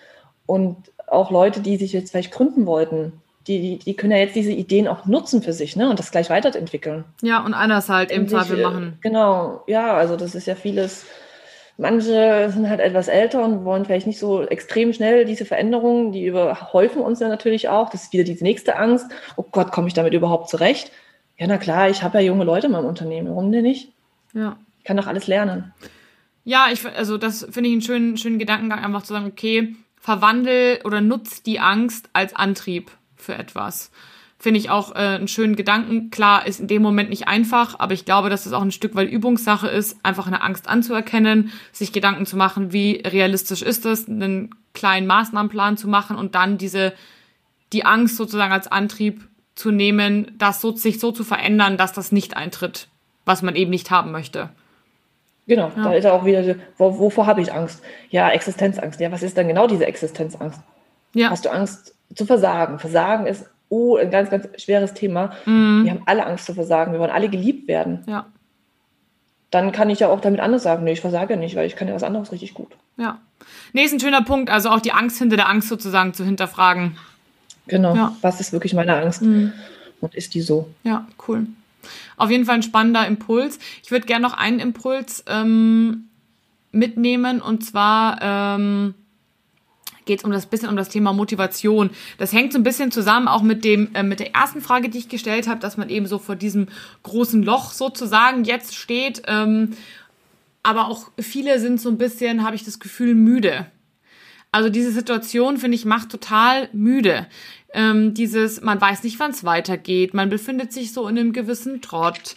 Und auch Leute, die sich jetzt vielleicht gründen wollten, die, die, die können ja jetzt diese Ideen auch nutzen für sich ne? und das gleich weiterentwickeln. Ja, und anders halt im Zweifel äh, machen. Genau, ja, also das ist ja vieles. Manche sind halt etwas älter und wollen vielleicht nicht so extrem schnell diese Veränderungen, die überhäufen uns ja natürlich auch. Das ist wieder diese nächste Angst. Oh Gott, komme ich damit überhaupt zurecht? Ja, na klar, ich habe ja junge Leute in meinem Unternehmen. Warum denn nicht? Ja. Ich kann doch alles lernen. Ja, ich, also das finde ich einen schönen, schönen Gedankengang, einfach zu sagen, okay, verwandel oder nutz die Angst als Antrieb für etwas. Finde ich auch äh, einen schönen Gedanken. Klar, ist in dem Moment nicht einfach, aber ich glaube, dass es auch ein Stück weit Übungssache ist, einfach eine Angst anzuerkennen, sich Gedanken zu machen, wie realistisch ist es, einen kleinen Maßnahmenplan zu machen und dann diese, die Angst sozusagen als Antrieb zu nehmen, das so, sich so zu verändern, dass das nicht eintritt, was man eben nicht haben möchte. Genau, ja. da ist auch wieder, wo, wovor habe ich Angst? Ja, Existenzangst. Ja, was ist dann genau diese Existenzangst? Ja. Hast du Angst zu versagen? Versagen ist oh, ein ganz, ganz schweres Thema. Mhm. Wir haben alle Angst zu versagen. Wir wollen alle geliebt werden. Ja. Dann kann ich ja auch damit anders sagen, nee, ich versage nicht, weil ich kann ja was anderes richtig gut. Ja. Nee, ist ein schöner Punkt. Also auch die Angst hinter der Angst sozusagen zu hinterfragen. Genau. Ja. Was ist wirklich meine Angst? Mhm. Und ist die so? Ja, cool. Auf jeden Fall ein spannender Impuls. Ich würde gerne noch einen Impuls ähm, mitnehmen und zwar ähm, geht es um das bisschen um das Thema Motivation. Das hängt so ein bisschen zusammen auch mit dem äh, mit der ersten Frage, die ich gestellt habe, dass man eben so vor diesem großen Loch sozusagen jetzt steht. Ähm, aber auch viele sind so ein bisschen, habe ich das Gefühl, müde. Also diese Situation, finde ich, macht total müde. Ähm, dieses, man weiß nicht, wann es weitergeht, man befindet sich so in einem gewissen Trott.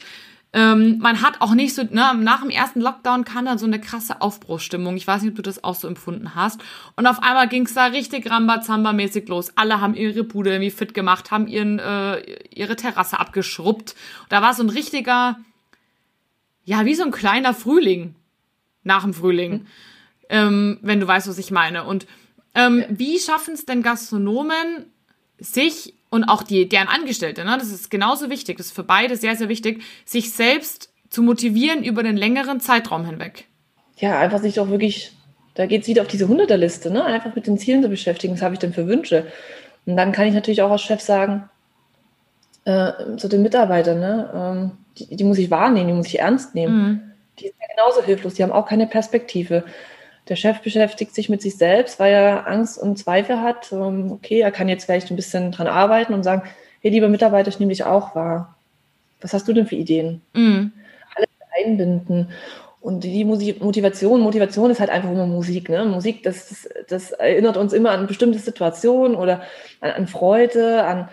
Ähm, man hat auch nicht so, ne, nach dem ersten Lockdown kam dann so eine krasse Aufbruchsstimmung. Ich weiß nicht, ob du das auch so empfunden hast. Und auf einmal ging es da richtig Rambazamba-mäßig los. Alle haben ihre Bude irgendwie fit gemacht, haben ihren, äh, ihre Terrasse abgeschrubbt. Und da war so ein richtiger, ja, wie so ein kleiner Frühling nach dem Frühling. Mhm. Ähm, wenn du weißt, was ich meine. Und ähm, wie schaffen es denn Gastronomen, sich und auch die, deren Angestellte, ne, das ist genauso wichtig, das ist für beide sehr, sehr wichtig, sich selbst zu motivieren über den längeren Zeitraum hinweg. Ja, einfach sich doch wirklich, da geht es wieder auf diese Hunderterliste, ne? einfach mit den Zielen zu beschäftigen, was habe ich denn für Wünsche? Und dann kann ich natürlich auch als Chef sagen, äh, zu den Mitarbeitern, ne? Ähm, die, die, muss ich wahrnehmen, die muss ich ernst nehmen. Mhm. Die sind ja genauso hilflos, die haben auch keine Perspektive. Der Chef beschäftigt sich mit sich selbst, weil er Angst und Zweifel hat. Ähm, okay, er kann jetzt vielleicht ein bisschen dran arbeiten und sagen, hey, lieber Mitarbeiter, ich nehme dich auch wahr. Was hast du denn für Ideen? Mhm. Alles einbinden. Und die Motivation, Motivation ist halt einfach immer Musik. Ne? Musik, das, das, das erinnert uns immer an bestimmte Situationen oder an, an Freude, an,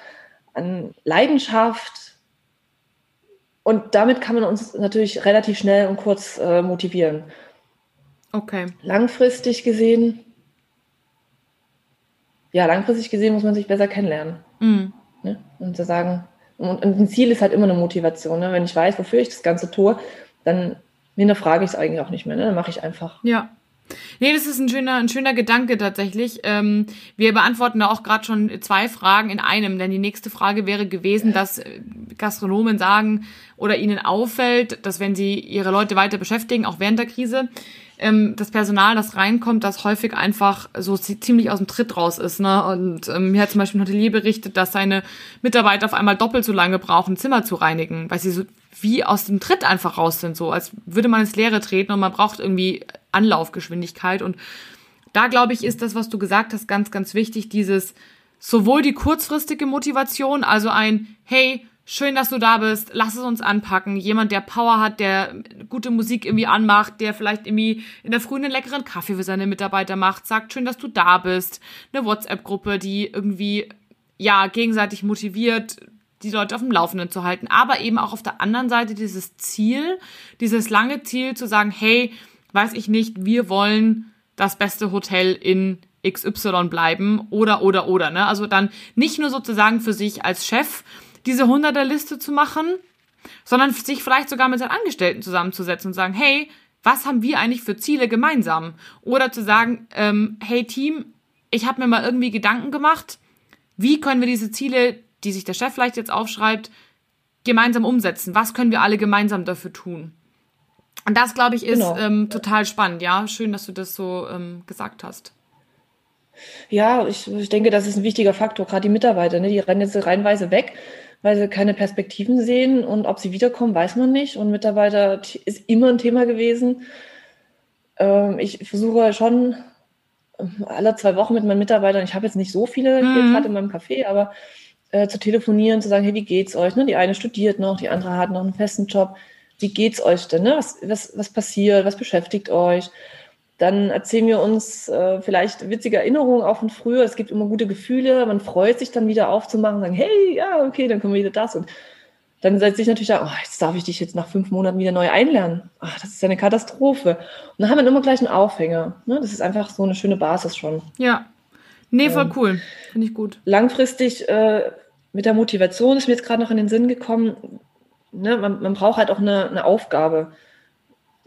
an Leidenschaft. Und damit kann man uns natürlich relativ schnell und kurz äh, motivieren. Okay. Langfristig gesehen, ja, langfristig gesehen muss man sich besser kennenlernen. Mhm. Ne? Und zu sagen, und, und, ein Ziel ist halt immer eine Motivation. Ne? Wenn ich weiß, wofür ich das Ganze tue, dann hinterfrage ich es eigentlich auch nicht mehr. Ne? Dann mache ich einfach. Ja. Nee, das ist ein schöner, ein schöner Gedanke tatsächlich. Ähm, wir beantworten da auch gerade schon zwei Fragen in einem, denn die nächste Frage wäre gewesen, dass Gastronomen sagen oder ihnen auffällt, dass wenn sie ihre Leute weiter beschäftigen, auch während der Krise, ähm, das Personal, das reinkommt, das häufig einfach so ziemlich aus dem Tritt raus ist. Ne? Und ähm, mir hat zum Beispiel ein Hotelier berichtet, dass seine Mitarbeiter auf einmal doppelt so lange brauchen, Zimmer zu reinigen, weil sie so wie aus dem Tritt einfach raus sind, so als würde man ins Leere treten und man braucht irgendwie Anlaufgeschwindigkeit. Und da glaube ich, ist das, was du gesagt hast, ganz, ganz wichtig, dieses sowohl die kurzfristige Motivation, also ein, hey, Schön, dass du da bist. Lass es uns anpacken. Jemand, der Power hat, der gute Musik irgendwie anmacht, der vielleicht irgendwie in der Früh einen leckeren Kaffee für seine Mitarbeiter macht, sagt schön, dass du da bist. Eine WhatsApp-Gruppe, die irgendwie, ja, gegenseitig motiviert, die Leute auf dem Laufenden zu halten. Aber eben auch auf der anderen Seite dieses Ziel, dieses lange Ziel zu sagen, hey, weiß ich nicht, wir wollen das beste Hotel in XY bleiben oder, oder, oder, ne? Also dann nicht nur sozusagen für sich als Chef, diese Hunderterliste zu machen, sondern sich vielleicht sogar mit seinen Angestellten zusammenzusetzen und sagen, hey, was haben wir eigentlich für Ziele gemeinsam? Oder zu sagen, ähm, hey Team, ich habe mir mal irgendwie Gedanken gemacht, wie können wir diese Ziele, die sich der Chef vielleicht jetzt aufschreibt, gemeinsam umsetzen? Was können wir alle gemeinsam dafür tun? Und das, glaube ich, ist genau. ähm, total spannend, ja. Schön, dass du das so ähm, gesagt hast. Ja, ich, ich denke, das ist ein wichtiger Faktor. Gerade die Mitarbeiter, ne, die rennen jetzt reinweise weg weil sie keine Perspektiven sehen und ob sie wiederkommen, weiß man nicht. Und Mitarbeiter ist immer ein Thema gewesen. Ähm, ich versuche schon ähm, alle zwei Wochen mit meinen Mitarbeitern, ich habe jetzt nicht so viele mhm. gerade in meinem Café, aber äh, zu telefonieren, zu sagen, hey, wie geht's euch? Ne? Die eine studiert noch, die andere hat noch einen festen Job. Wie geht's euch denn? Ne? Was, was, was passiert? Was beschäftigt euch? Dann erzählen wir uns äh, vielleicht witzige Erinnerungen auch von früher. Es gibt immer gute Gefühle. Man freut sich dann wieder aufzumachen, sagen, hey, ja, okay, dann können wir wieder das. Und dann setze ich natürlich da, oh, jetzt darf ich dich jetzt nach fünf Monaten wieder neu einlernen. Ach, das ist ja eine Katastrophe. Und dann haben wir immer gleich einen Aufhänger. Ne? Das ist einfach so eine schöne Basis schon. Ja. Nee, voll ähm, cool. Finde ich gut. Langfristig äh, mit der Motivation ist mir jetzt gerade noch in den Sinn gekommen, ne? man, man braucht halt auch eine, eine Aufgabe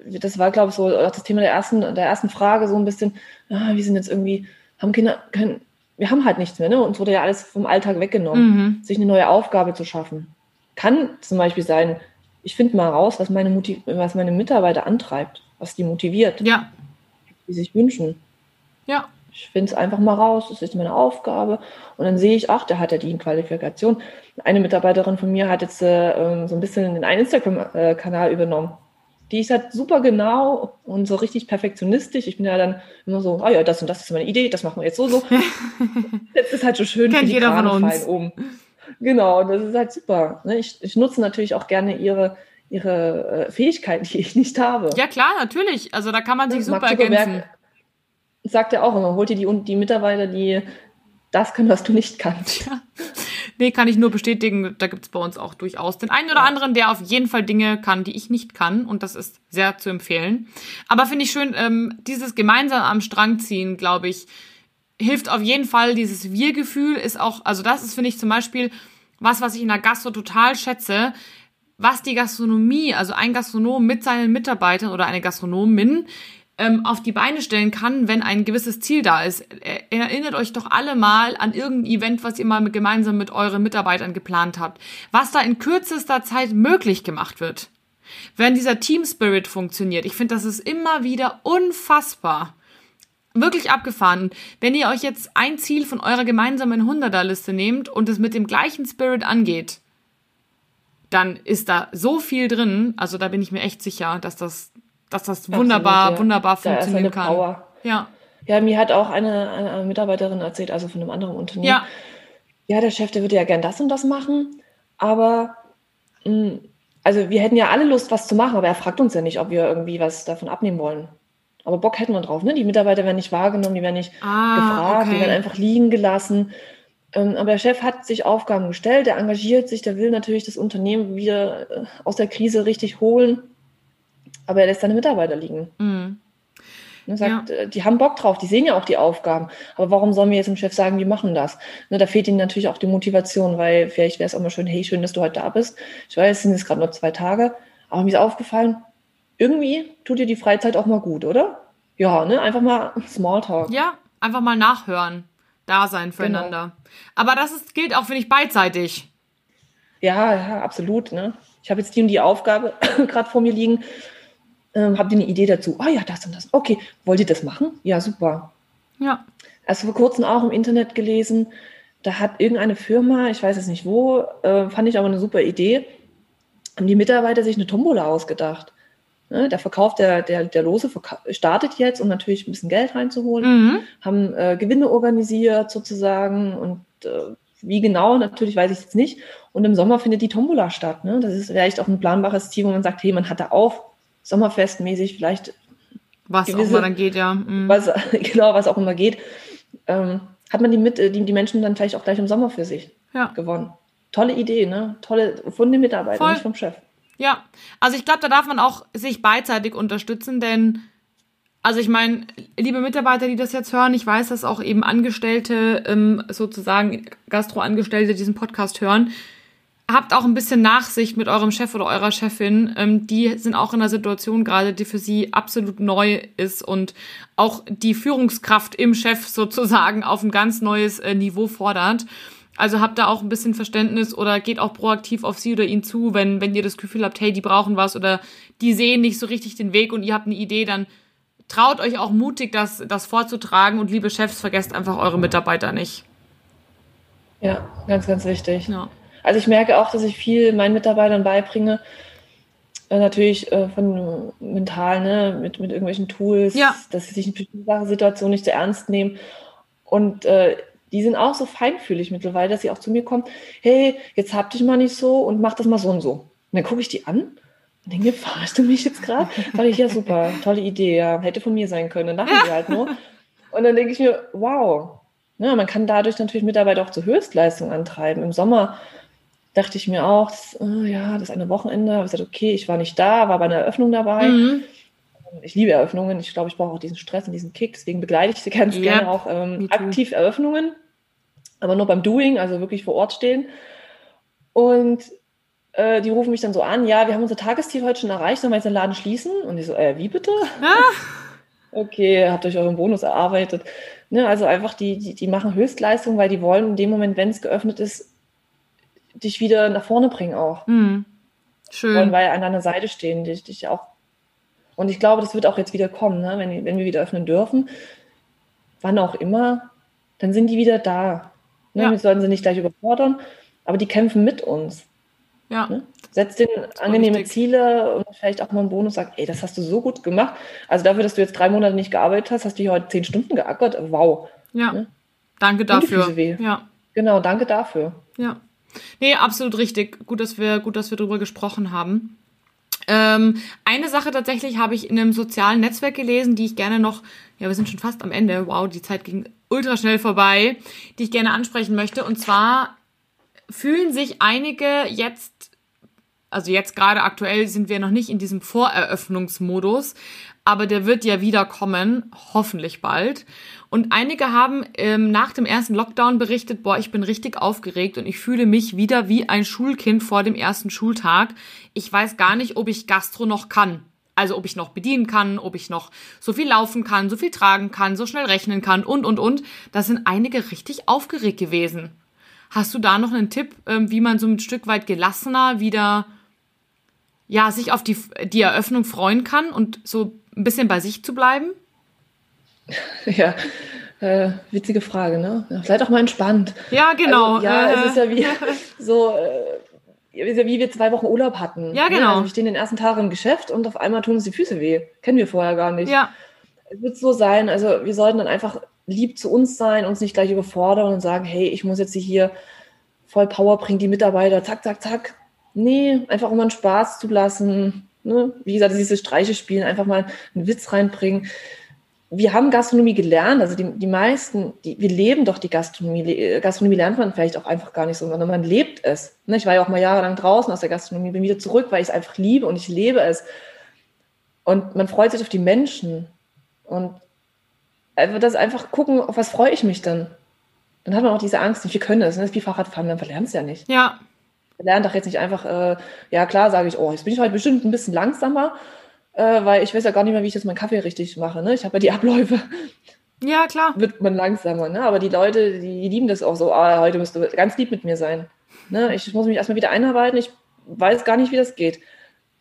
das war, glaube ich, so auch das Thema der ersten, der ersten Frage, so ein bisschen, ah, wir sind jetzt irgendwie, haben Kinder, können, wir haben halt nichts mehr, ne? Uns wurde ja alles vom Alltag weggenommen, mhm. sich eine neue Aufgabe zu schaffen. Kann zum Beispiel sein, ich finde mal raus, was meine, Motiv was meine Mitarbeiter antreibt, was die motiviert. Ja. Die sich wünschen. Ja. Ich finde es einfach mal raus, das ist meine Aufgabe. Und dann sehe ich, ach, der hat ja die Qualifikation. Eine Mitarbeiterin von mir hat jetzt äh, so ein bisschen den einen Instagram-Kanal übernommen. Die ist halt super genau und so richtig perfektionistisch. Ich bin ja dann immer so, ah ja, das und das ist meine Idee, das machen wir jetzt so, so. [laughs] jetzt ist halt so schön Kennt jeder von uns. oben. Genau, das ist halt super. Ne? Ich, ich nutze natürlich auch gerne ihre, ihre äh, Fähigkeiten, die ich nicht habe. Ja, klar, natürlich. Also da kann man sich super ergänzen sagt er auch immer, holt dir die, die Mitarbeiter, die das können, was du nicht kannst. Ja. Nee, kann ich nur bestätigen. Da gibt es bei uns auch durchaus den einen oder anderen, der auf jeden Fall Dinge kann, die ich nicht kann. Und das ist sehr zu empfehlen. Aber finde ich schön, ähm, dieses gemeinsam am Strang ziehen, glaube ich, hilft auf jeden Fall. Dieses Wir-Gefühl ist auch, also das ist, finde ich, zum Beispiel was, was ich in der Gastro total schätze. Was die Gastronomie, also ein Gastronom mit seinen Mitarbeitern oder eine Gastronomin ähm, auf die Beine stellen kann, wenn ein gewisses Ziel da ist. Erinnert euch doch alle mal an irgendein Event, was ihr mal mit, gemeinsam mit euren Mitarbeitern geplant habt. Was da in kürzester Zeit möglich gemacht wird. Wenn dieser Team Spirit funktioniert. Ich finde, das ist immer wieder unfassbar. Wirklich abgefahren. Wenn ihr euch jetzt ein Ziel von eurer gemeinsamen Hunderterliste nehmt und es mit dem gleichen Spirit angeht, dann ist da so viel drin. Also da bin ich mir echt sicher, dass das dass das wunderbar, Absolut, ja. wunderbar funktionieren kann. Power. Ja. Ja, mir hat auch eine, eine, Mitarbeiterin erzählt, also von einem anderen Unternehmen. Ja. Ja, der Chef, der würde ja gern das und das machen, aber mh, hm, also wir hätten ja alle Lust, was zu machen, aber er fragt uns ja nicht, ob wir irgendwie was davon abnehmen wollen. Aber Bock hätten wir drauf, ne? Die Mitarbeiter werden nicht wahrgenommen, die werden nicht ah, gefragt, okay. die werden einfach liegen gelassen. Ähm, aber der Chef hat sich Aufgaben gestellt, der engagiert sich, der will natürlich das Unternehmen wieder äh, aus der Krise richtig holen aber er lässt seine Mitarbeiter liegen. Mhm. Und sagt, ja. Äh, die haben Bock drauf, die sehen ja auch die Aufgaben. Aber warum sollen wir jetzt dem Chef sagen, die machen das? Ne, da fehlt ihnen natürlich auch die Motivation, weil vielleicht wäre es auch mal schön, hey, schön, dass du heute da bist. Ich weiß, es sind jetzt gerade nur zwei Tage, aber mir ist aufgefallen, irgendwie tut dir die Freizeit auch mal gut, oder? Ja, ne? Einfach mal Smalltalk. Ja, einfach mal nachhören. Da sein füreinander. Genau. Aber das ist, gilt auch, finde ich, beidseitig. Ja, ja, absolut. Ne? Ich habe jetzt die und die Aufgabe [coughs] gerade vor mir liegen ähm, habt ihr eine Idee dazu? Oh ja, das und das. Okay, wollt ihr das machen? Ja, super. Ja. Also vor kurzem auch im Internet gelesen, da hat irgendeine Firma, ich weiß es nicht wo, äh, fand ich aber eine super Idee, haben die Mitarbeiter sich eine Tombola ausgedacht. Ne, der Verkauf der, der, der Lose startet jetzt, um natürlich ein bisschen Geld reinzuholen, mhm. haben äh, Gewinne organisiert sozusagen und äh, wie genau, natürlich weiß ich jetzt nicht. Und im Sommer findet die Tombola statt. Ne? Das ist vielleicht auch ein planbares Ziel, wo man sagt, hey, man hat da auch Sommerfestmäßig vielleicht. Was gewisse, auch immer dann geht, ja. Mhm. Was, [laughs] genau, was auch immer geht. Ähm, hat man die, mit, die, die Menschen dann vielleicht auch gleich im Sommer für sich ja. gewonnen. Tolle Idee, ne? Tolle von den Mitarbeitern, Voll. nicht vom Chef. Ja, also ich glaube, da darf man auch sich beidseitig unterstützen, denn also ich meine, liebe Mitarbeiter, die das jetzt hören, ich weiß, dass auch eben Angestellte, ähm, sozusagen Gastroangestellte diesen Podcast hören habt auch ein bisschen Nachsicht mit eurem Chef oder eurer Chefin. Ähm, die sind auch in einer Situation gerade, die für sie absolut neu ist und auch die Führungskraft im Chef [laughs] sozusagen auf ein ganz neues äh, Niveau fordert. Also habt da auch ein bisschen Verständnis oder geht auch proaktiv auf sie oder ihn zu, wenn, wenn ihr das Gefühl habt, hey, die brauchen was oder die sehen nicht so richtig den Weg und ihr habt eine Idee, dann traut euch auch mutig, das, das vorzutragen und liebe Chefs, vergesst einfach eure Mitarbeiter nicht. Ja, ganz, ganz wichtig. Ja. Also ich merke auch, dass ich viel meinen Mitarbeitern beibringe, äh, natürlich äh, von mental, ne, mit, mit irgendwelchen Tools, ja. dass sie sich in bestimmten Situationen nicht so ernst nehmen. Und äh, die sind auch so feinfühlig mittlerweile, dass sie auch zu mir kommen, hey, jetzt hab dich mal nicht so und mach das mal so und so. Und dann gucke ich die an und denke, verarschst du mich jetzt gerade? Sag ich, ja super, [laughs] tolle Idee, ja, hätte von mir sein können. Dann lachen die halt nur. [laughs] Und dann denke ich mir, wow, ja, man kann dadurch natürlich Mitarbeiter auch zur Höchstleistung antreiben. Im Sommer dachte ich mir auch, das, oh, ja, das eine Wochenende, habe ich gesagt, okay, ich war nicht da, war bei einer Eröffnung dabei. Mhm. Ich liebe Eröffnungen. Ich glaube, ich brauche auch diesen Stress und diesen Kick. Deswegen begleite ich sie [laughs] ganz ja, gerne auch ähm, aktiv Eröffnungen. Aber nur beim Doing, also wirklich vor Ort stehen. Und äh, die rufen mich dann so an, ja, wir haben unser Tagesziel heute schon erreicht, sollen wir jetzt den Laden schließen? Und ich so, äh, wie bitte? Ah. [laughs] Okay, habt euch euren Bonus erarbeitet. Ne, also einfach, die, die, die machen Höchstleistung, weil die wollen in dem Moment, wenn es geöffnet ist, dich wieder nach vorne bringen auch. Mhm. Wollen, Schön. weil an deiner Seite stehen, dich, dich auch. Und ich glaube, das wird auch jetzt wieder kommen, ne? wenn, wenn wir wieder öffnen dürfen, wann auch immer, dann sind die wieder da. Ne? Ja. Wir sollten sie nicht gleich überfordern, aber die kämpfen mit uns. Ja. Ne? Setzt den angenehme richtig. Ziele und vielleicht auch mal einen Bonus, sagt, ey, das hast du so gut gemacht. Also dafür, dass du jetzt drei Monate nicht gearbeitet hast, hast du hier heute zehn Stunden geackert. Wow. Ja. Ne? Danke dafür. Ja. Genau, danke dafür. Ja. Nee, absolut richtig. Gut, dass wir, gut, dass wir drüber gesprochen haben. Ähm, eine Sache tatsächlich habe ich in einem sozialen Netzwerk gelesen, die ich gerne noch, ja, wir sind schon fast am Ende, wow, die Zeit ging ultra schnell vorbei, die ich gerne ansprechen möchte. Und zwar fühlen sich einige jetzt, also jetzt gerade aktuell sind wir noch nicht in diesem Voreröffnungsmodus, aber der wird ja wieder kommen, hoffentlich bald. Und einige haben ähm, nach dem ersten Lockdown berichtet, boah, ich bin richtig aufgeregt und ich fühle mich wieder wie ein Schulkind vor dem ersten Schultag. Ich weiß gar nicht, ob ich Gastro noch kann. Also ob ich noch bedienen kann, ob ich noch so viel laufen kann, so viel tragen kann, so schnell rechnen kann und, und, und. Da sind einige richtig aufgeregt gewesen. Hast du da noch einen Tipp, ähm, wie man so ein Stück weit gelassener wieder ja, sich auf die, die Eröffnung freuen kann und so ein bisschen bei sich zu bleiben? [laughs] Ja, äh, witzige Frage, ne? Ja, Vielleicht auch mal entspannt. Ja, genau. Also, ja, [laughs] [laughs] Äh, es ist ja wie so, äh, wie wir zwei Wochen Urlaub hatten. Ja, ne? genau. Also wir stehen den ersten Tag im Geschäft und auf einmal tun uns die Füße weh. Kennen wir vorher gar nicht. ja, Es wird so sein, also wir sollten dann einfach lieb zu uns sein, uns nicht gleich überfordern und sagen, hey, ich muss jetzt hier voll Power bringen, die Mitarbeiter, zack, zack, zack. Nee, einfach um einen Spaß zu lassen. Ne? Wie gesagt, diese Streiche spielen, einfach mal einen Witz reinbringen. Wir haben Gastronomie gelernt, also die, die meisten, die, wir leben doch die Gastronomie. Le- Gastronomie lernt man vielleicht auch einfach gar nicht so, sondern man lebt es. Ne? Ich war ja auch mal jahrelang draußen aus der Gastronomie, bin wieder zurück, weil ich es einfach liebe und ich lebe es. Und man freut sich auf die Menschen. Und einfach das einfach gucken, auf was freue ich mich dann. Dann hat man auch diese Angst nicht, wir können es. Ne? Das ist wie Fahrradfahren, man verlernt es ja nicht. ja, Man lernt doch jetzt nicht einfach, äh, ja klar, sage ich, oh, jetzt bin ich heute bestimmt ein bisschen langsamer, äh, weil ich weiß ja gar nicht mehr, wie ich jetzt meinen Kaffee richtig mache. Ne? Ich habe ja die Abläufe, ja, klar. wird man langsamer. Ne? Aber die Leute, die, lieben das auch so, ah, heute musst du ganz lieb mit mir sein. Ne? Ich muss mich erstmal wieder einarbeiten, ich weiß gar nicht, wie das geht.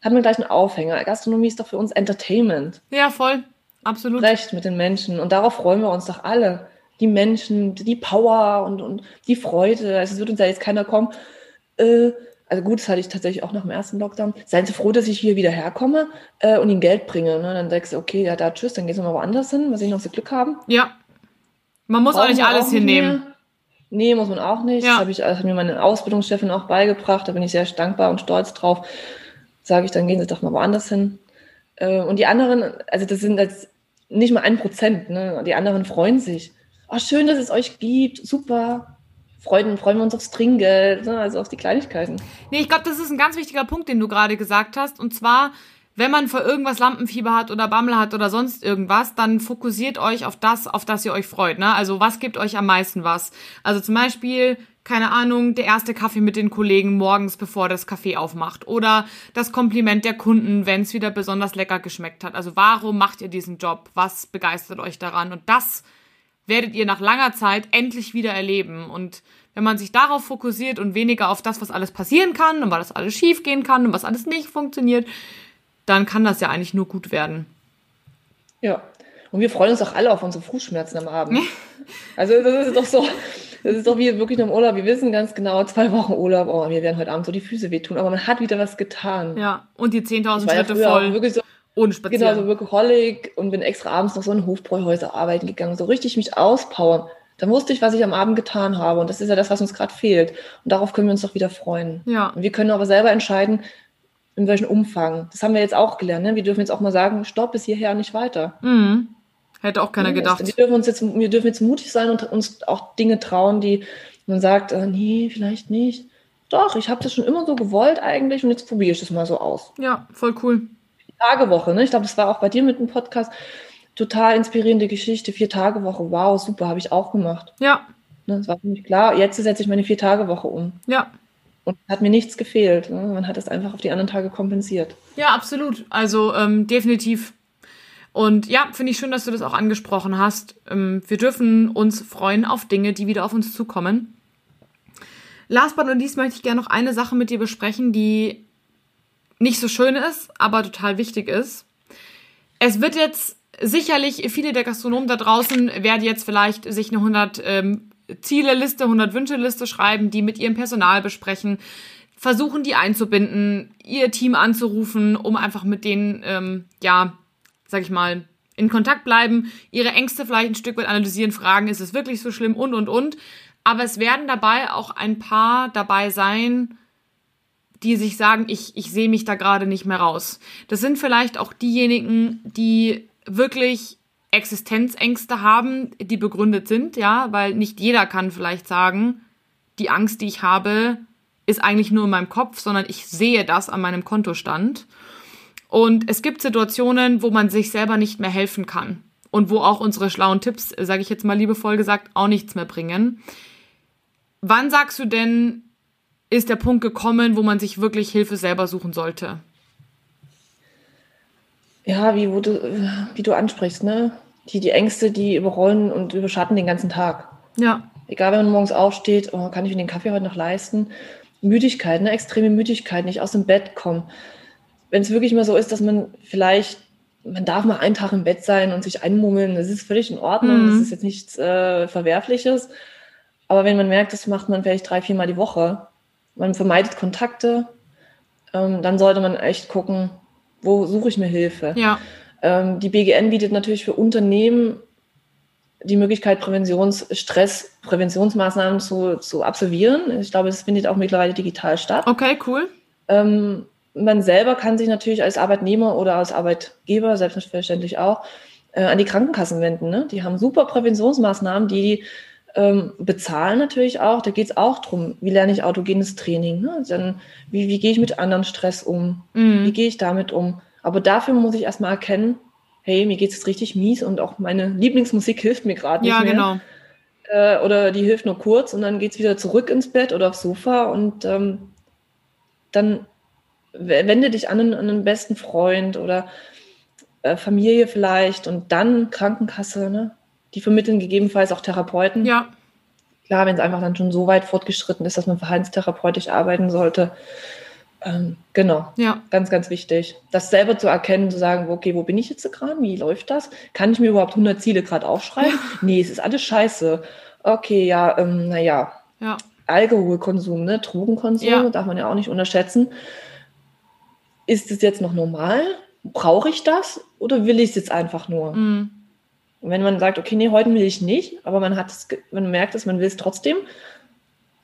Hat man gleich einen Aufhänger. Gastronomie ist doch für uns Entertainment. Ja, voll. Absolut. Recht mit den Menschen. Und darauf freuen wir uns doch alle. Die Menschen, die Power und, und die Freude. Also es wird uns ja jetzt keiner kommen. Äh, also gut, das hatte ich tatsächlich auch nach dem ersten Lockdown. Seien Sie froh, dass ich hier wieder herkomme äh, und Ihnen Geld bringe. Ne? Dann sagst du, okay, ja, da tschüss, dann gehen Sie mal woanders hin, was ich noch so Glück haben. Ja. Man muss auch nicht alles auch hinnehmen. mehr. Nee, muss man auch nicht. Ja. Das, habe ich, das hat mir meine Ausbildungschefin auch beigebracht. Da bin ich sehr dankbar und stolz drauf. Sage ich, dann gehen Sie doch mal woanders hin. Äh, und die anderen, also das sind jetzt nicht mal ein Prozent. Ne? Die anderen freuen sich. Oh, schön, dass es euch gibt. Super. Freuen, freuen wir uns aufs Trinkgeld, ne? also auf die Kleinigkeiten. Nee, ich glaube, das ist ein ganz wichtiger Punkt, den du gerade gesagt hast. Und zwar, wenn man für irgendwas Lampenfieber hat oder Bammel hat oder sonst irgendwas, dann fokussiert euch auf das, auf das ihr euch freut. Ne? Also was gibt euch am meisten was? Also zum Beispiel, keine Ahnung, der erste Kaffee mit den Kollegen morgens, bevor das Café aufmacht. Oder das Kompliment der Kunden, wenn es wieder besonders lecker geschmeckt hat. Also warum macht ihr diesen Job? Was begeistert euch daran? Und das werdet ihr nach langer Zeit endlich wieder erleben. Und wenn man sich darauf fokussiert und weniger auf das, was alles passieren kann und was alles schief gehen kann und was alles nicht funktioniert, dann kann das ja eigentlich nur gut werden. Ja. Und wir freuen uns auch alle auf unsere Fußschmerzen am Abend. [laughs] Also das ist doch so, das ist doch wie wirklich im Urlaub. Wir wissen ganz genau, zwei Wochen Urlaub, oh, mir werden heute Abend so die Füße wehtun, aber man hat wieder was getan. Ja, und die 10.000 Ich war ja Schritte voll wirklich so, ohne Spazieren. genau, so Workaholic und bin extra abends noch so in Hofbräuhäuser arbeiten gegangen, so richtig mich auspowern. Dann wusste ich, was ich am Abend getan habe und das ist ja das, was uns gerade fehlt. Und darauf können wir uns doch wieder freuen. Ja. Und wir können aber selber entscheiden, in welchem Umfang. Das haben wir jetzt auch gelernt. Ne? Wir dürfen jetzt auch mal sagen, stopp, bis hierher nicht weiter. Mhm. Hätte auch keiner Ja, gedacht. Wir dürfen uns jetzt, wir dürfen jetzt mutig sein und uns auch Dinge trauen, die man sagt, äh, nee, vielleicht nicht. Doch, ich habe das schon immer so gewollt eigentlich und jetzt probiere ich das mal so aus. Ja, voll cool. Tagewoche, ne? Ich glaube, das war auch bei dir mit dem Podcast total inspirierende Geschichte. Vier Tage Woche, wow, super, habe ich auch gemacht. Ja, Ne? Das war für mich klar. Jetzt setze ich meine vier Tage Woche um. ja. Und hat mir nichts gefehlt. Ne? Man hat es einfach auf die anderen Tage kompensiert. Ja, absolut. Also ähm, definitiv. Und ja, finde ich schön, dass du das auch angesprochen hast. Ähm, wir dürfen uns freuen auf Dinge, die wieder auf uns zukommen. Last but not least möchte ich gerne noch eine Sache mit dir besprechen, die nicht so schön ist, aber total wichtig ist. Es wird jetzt sicherlich viele der Gastronomen da draußen werden jetzt vielleicht sich eine 100 ähm, Ziele-Liste, 100 Wünsche-Liste schreiben, die mit ihrem Personal besprechen, versuchen die einzubinden, ihr Team anzurufen, um einfach mit denen, ähm, ja, sag ich mal, in Kontakt bleiben, ihre Ängste vielleicht ein Stück weit analysieren, fragen, ist es wirklich so schlimm und, und, und. Aber es werden dabei auch ein paar dabei sein, die sich sagen, ich, ich sehe mich da gerade nicht mehr raus. Das sind vielleicht auch diejenigen, die wirklich Existenzängste haben, die begründet sind, ja, weil nicht jeder kann vielleicht sagen, die Angst, die ich habe, ist eigentlich nur in meinem Kopf, sondern ich sehe das an meinem Kontostand. Und es gibt Situationen, wo man sich selber nicht mehr helfen kann und wo auch unsere schlauen Tipps, sage ich jetzt mal liebevoll gesagt, auch nichts mehr bringen. Wann sagst du denn, ist der Punkt gekommen, wo man sich wirklich Hilfe selber suchen sollte? Ja, wie, du, wie du ansprichst, ne? Die, die Ängste, die überrollen und überschatten den ganzen Tag. Ja. Egal, wenn man morgens aufsteht, oh, kann ich mir den Kaffee heute noch leisten? Müdigkeit, eine extreme Müdigkeit, nicht aus dem Bett kommen. Wenn es wirklich mal so ist, dass man vielleicht, man darf mal einen Tag im Bett sein und sich einmummeln, das ist völlig in Ordnung, mhm. das ist jetzt nichts äh, Verwerfliches. Aber wenn man merkt, das macht man vielleicht drei, viermal die Woche, man vermeidet Kontakte, ähm, dann sollte man echt gucken, wo suche ich mir Hilfe. Ja. Ähm, die BGN bietet natürlich für Unternehmen die Möglichkeit, Präventions Stress, Präventionsmaßnahmen zu, zu absolvieren. Ich glaube, es findet auch mittlerweile digital statt. Okay, cool. Ähm, man selber kann sich natürlich als Arbeitnehmer oder als Arbeitgeber, selbstverständlich auch, äh, an die Krankenkassen wenden. Ne? Die haben super Präventionsmaßnahmen, die ähm, bezahlen natürlich auch. Da geht es auch darum, wie lerne ich autogenes Training. Ne? Dann, wie, wie gehe ich mit anderen Stress um? Mhm. Wie gehe ich damit um? Aber dafür muss ich erstmal erkennen, hey, mir geht es richtig mies und auch meine Lieblingsmusik [laughs] hilft mir gerade nicht ja, mehr. Genau. Äh, oder die hilft nur kurz und dann geht es wieder zurück ins Bett oder aufs Sofa und ähm, dann wende dich an einen, an einen besten Freund oder äh, Familie vielleicht und dann Krankenkasse, ne? Die vermitteln gegebenenfalls auch Therapeuten. Ja. Klar, wenn es einfach dann schon so weit fortgeschritten ist, dass man verhaltenstherapeutisch arbeiten sollte. Ähm, genau. Ja. Ganz, ganz wichtig. Das selber zu erkennen, zu sagen, okay, wo bin ich jetzt gerade? Wie läuft das? Kann ich mir überhaupt 100 Ziele gerade aufschreiben? nee, es ist alles scheiße. Okay, ja, ähm, naja. Ja. Alkoholkonsum, ne? Drogenkonsum, ja. darf man ja auch nicht unterschätzen. Ist es jetzt noch normal? Brauche ich das? Oder will ich es jetzt einfach nur? Mhm. Und wenn man sagt, okay, nee, heute will ich nicht, aber man hat es, man merkt es, man will es trotzdem,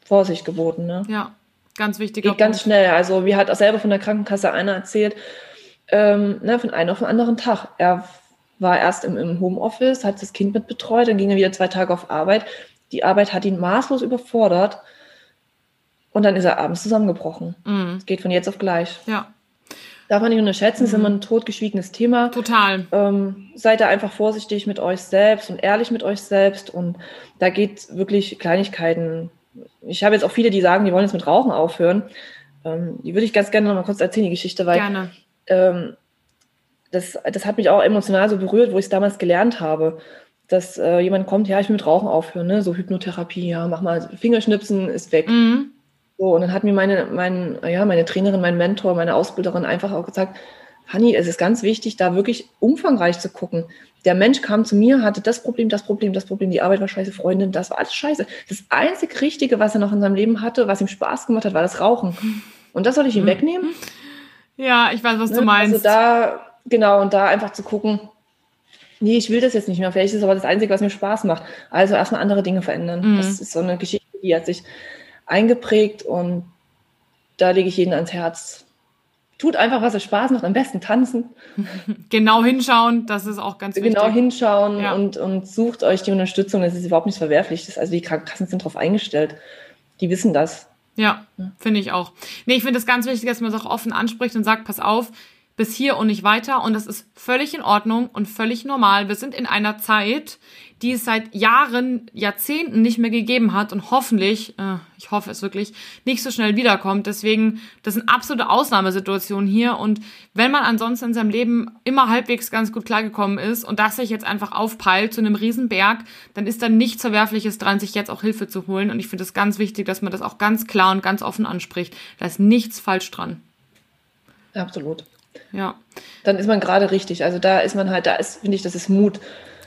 Vorsicht geboten. Ne? Ja, ganz wichtig. Geht ganz schnell. Also, wie hat auch selber von der Krankenkasse einer erzählt, ähm, ne, von einem auf den anderen Tag. Er war erst im, im Homeoffice, hat das Kind mit betreut, dann ging er wieder zwei Tage auf Arbeit. Die Arbeit hat ihn maßlos überfordert und dann ist er abends zusammengebrochen. Es mhm. geht von jetzt auf gleich. Ja. Darf man nicht unterschätzen, ist immer ein totgeschwiegenes Thema. Total. Ähm, seid da einfach vorsichtig mit euch selbst und ehrlich mit euch selbst. Und da geht wirklich Kleinigkeiten. Ich habe jetzt auch viele, die sagen, die wollen jetzt mit Rauchen aufhören. Ähm, die würde ich ganz gerne noch mal kurz erzählen, die Geschichte, weil gerne. Ähm, das, das hat mich auch emotional so berührt, wo ich es damals gelernt habe. Dass äh, jemand kommt, ja, ich will mit Rauchen aufhören, ne? so Hypnotherapie, ja, mach mal Fingerschnipsen, ist weg. Mhm. So, und dann hat mir meine, mein, ja, meine Trainerin, mein Mentor, meine Ausbilderin einfach auch gesagt, Hanni, es ist ganz wichtig, da wirklich umfangreich zu gucken. Der Mensch kam zu mir, hatte das Problem, das Problem, das Problem, die Arbeit war scheiße, Freundin, das war alles scheiße. Das einzig Richtige, was er noch in seinem Leben hatte, was ihm Spaß gemacht hat, war das Rauchen. Und das soll ich ihm mhm. wegnehmen? Ja, ich weiß, was du ne? meinst. Also da, genau, und da einfach zu gucken, nee, ich will das jetzt nicht mehr. Vielleicht ist es aber das Einzige, was mir Spaß macht. Also erstmal andere Dinge verändern. Mhm. Das ist so eine Geschichte, die hat sich eingeprägt und da lege ich jeden ans Herz. Tut einfach, was euch Spaß macht, am besten tanzen. [laughs] Genau hinschauen, das ist auch ganz wichtig. Genau hinschauen ja. und, und sucht euch die Unterstützung, das ist überhaupt nichts Verwerfliches. Also die Krankenkassen sind darauf eingestellt, die wissen das. Ja, finde ich auch. Nee, ich finde es ganz wichtig, dass man es auch offen anspricht und sagt, pass auf, bis hier und nicht weiter und das ist völlig in Ordnung und völlig normal. Wir sind in einer Zeit, die es seit Jahren, Jahrzehnten nicht mehr gegeben hat und hoffentlich, äh, ich hoffe es wirklich, nicht so schnell wiederkommt. Deswegen, das sind absolute Ausnahmesituationen hier und wenn man ansonsten in seinem Leben immer halbwegs ganz gut klargekommen ist und das sich jetzt einfach aufpeilt zu einem Riesenberg, dann ist da nichts Verwerfliches dran, sich jetzt auch Hilfe zu holen und ich finde es ganz wichtig, dass man das auch ganz klar und ganz offen anspricht. Da ist nichts falsch dran. Absolut. Ja. Dann ist man gerade richtig. Also da ist man halt, da ist, finde ich, das ist Mut.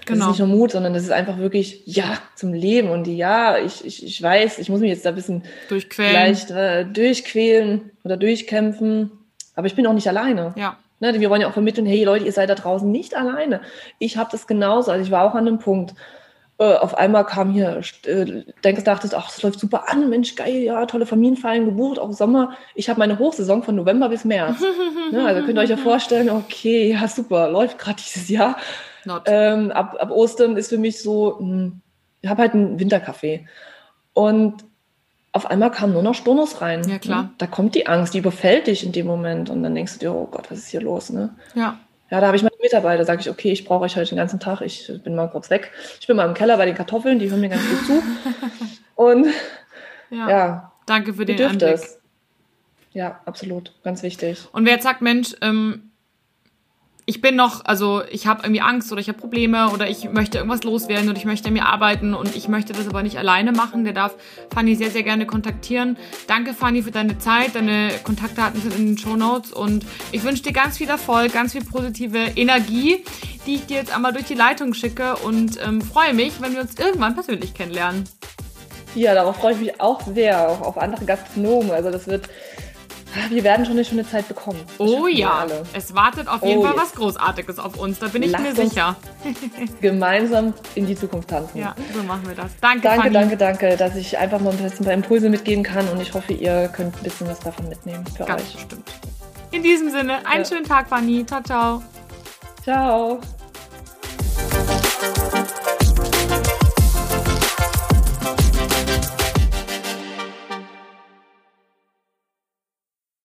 Das Genau. ist nicht nur Mut, sondern das ist einfach wirklich Ja zum Leben. Und Ja, ich, ich, ich weiß, ich muss mich jetzt da ein bisschen Durchquälen. vielleicht äh, durchquälen oder durchkämpfen. Aber ich bin auch nicht alleine. Ja. Ne, wir wollen ja auch vermitteln, hey Leute, ihr seid da draußen nicht alleine. Ich habe das genauso. Also ich war auch an einem Punkt. Äh, auf einmal kam hier, äh, denkst, dachtest, ach, das läuft super an, Mensch, geil, ja, tolle Familienfeiern gebucht, auch Sommer. Ich habe meine Hochsaison von November bis März. [laughs] ne, also könnt ihr euch ja vorstellen, okay, ja, super, läuft gerade dieses Jahr. Ähm, ab, ab Ostern ist für mich so, hm, ich habe halt einen Winterkaffee. Und auf einmal kamen nur noch Stornos rein. Ja, klar. Ne? Da kommt die Angst, die überfällt dich in dem Moment. Und dann denkst du dir, oh Gott, was ist hier los? Ne? ja. Ja, da habe ich meine Mitarbeiter, sage ich, okay, ich brauche euch heute den ganzen Tag, ich bin mal kurz weg. Ich bin mal im Keller bei den Kartoffeln, die hören mir ganz gut zu. [laughs] Und ja. ja, Danke für den es. Ja, absolut, ganz wichtig. Und wer jetzt sagt, Mensch, ähm, ich bin noch, also ich habe irgendwie Angst oder ich habe Probleme oder ich möchte irgendwas loswerden und ich möchte an mir arbeiten und ich möchte das aber nicht alleine machen, der darf Fanny sehr, sehr gerne kontaktieren. Danke, Fanny, für deine Zeit. Deine Kontaktdaten sind in den Show Notes und ich wünsche dir ganz viel Erfolg, ganz viel positive Energie, die ich dir jetzt einmal durch die Leitung schicke und ähm, freue mich, wenn wir uns irgendwann persönlich kennenlernen. Ja, darauf freue ich mich auch sehr, auch auf andere Gastronomen. Also das wird, wir werden schon eine schöne Zeit bekommen. Das Oh ja, alle. es wartet auf jeden Oh Fall yes. was Großartiges auf uns, da bin ich Lasst mir sicher. Gemeinsam in die Zukunft tanzen. Ja, so machen wir das. Danke, Danke, Fanny. danke, danke, dass ich einfach mal ein bisschen ein paar Impulse mitgeben kann und ich hoffe, ihr könnt ein bisschen was davon mitnehmen für Ganz euch. bestimmt. In diesem Sinne, einen Ja. schönen Tag, Fanny. Ciao, ciao. Ciao.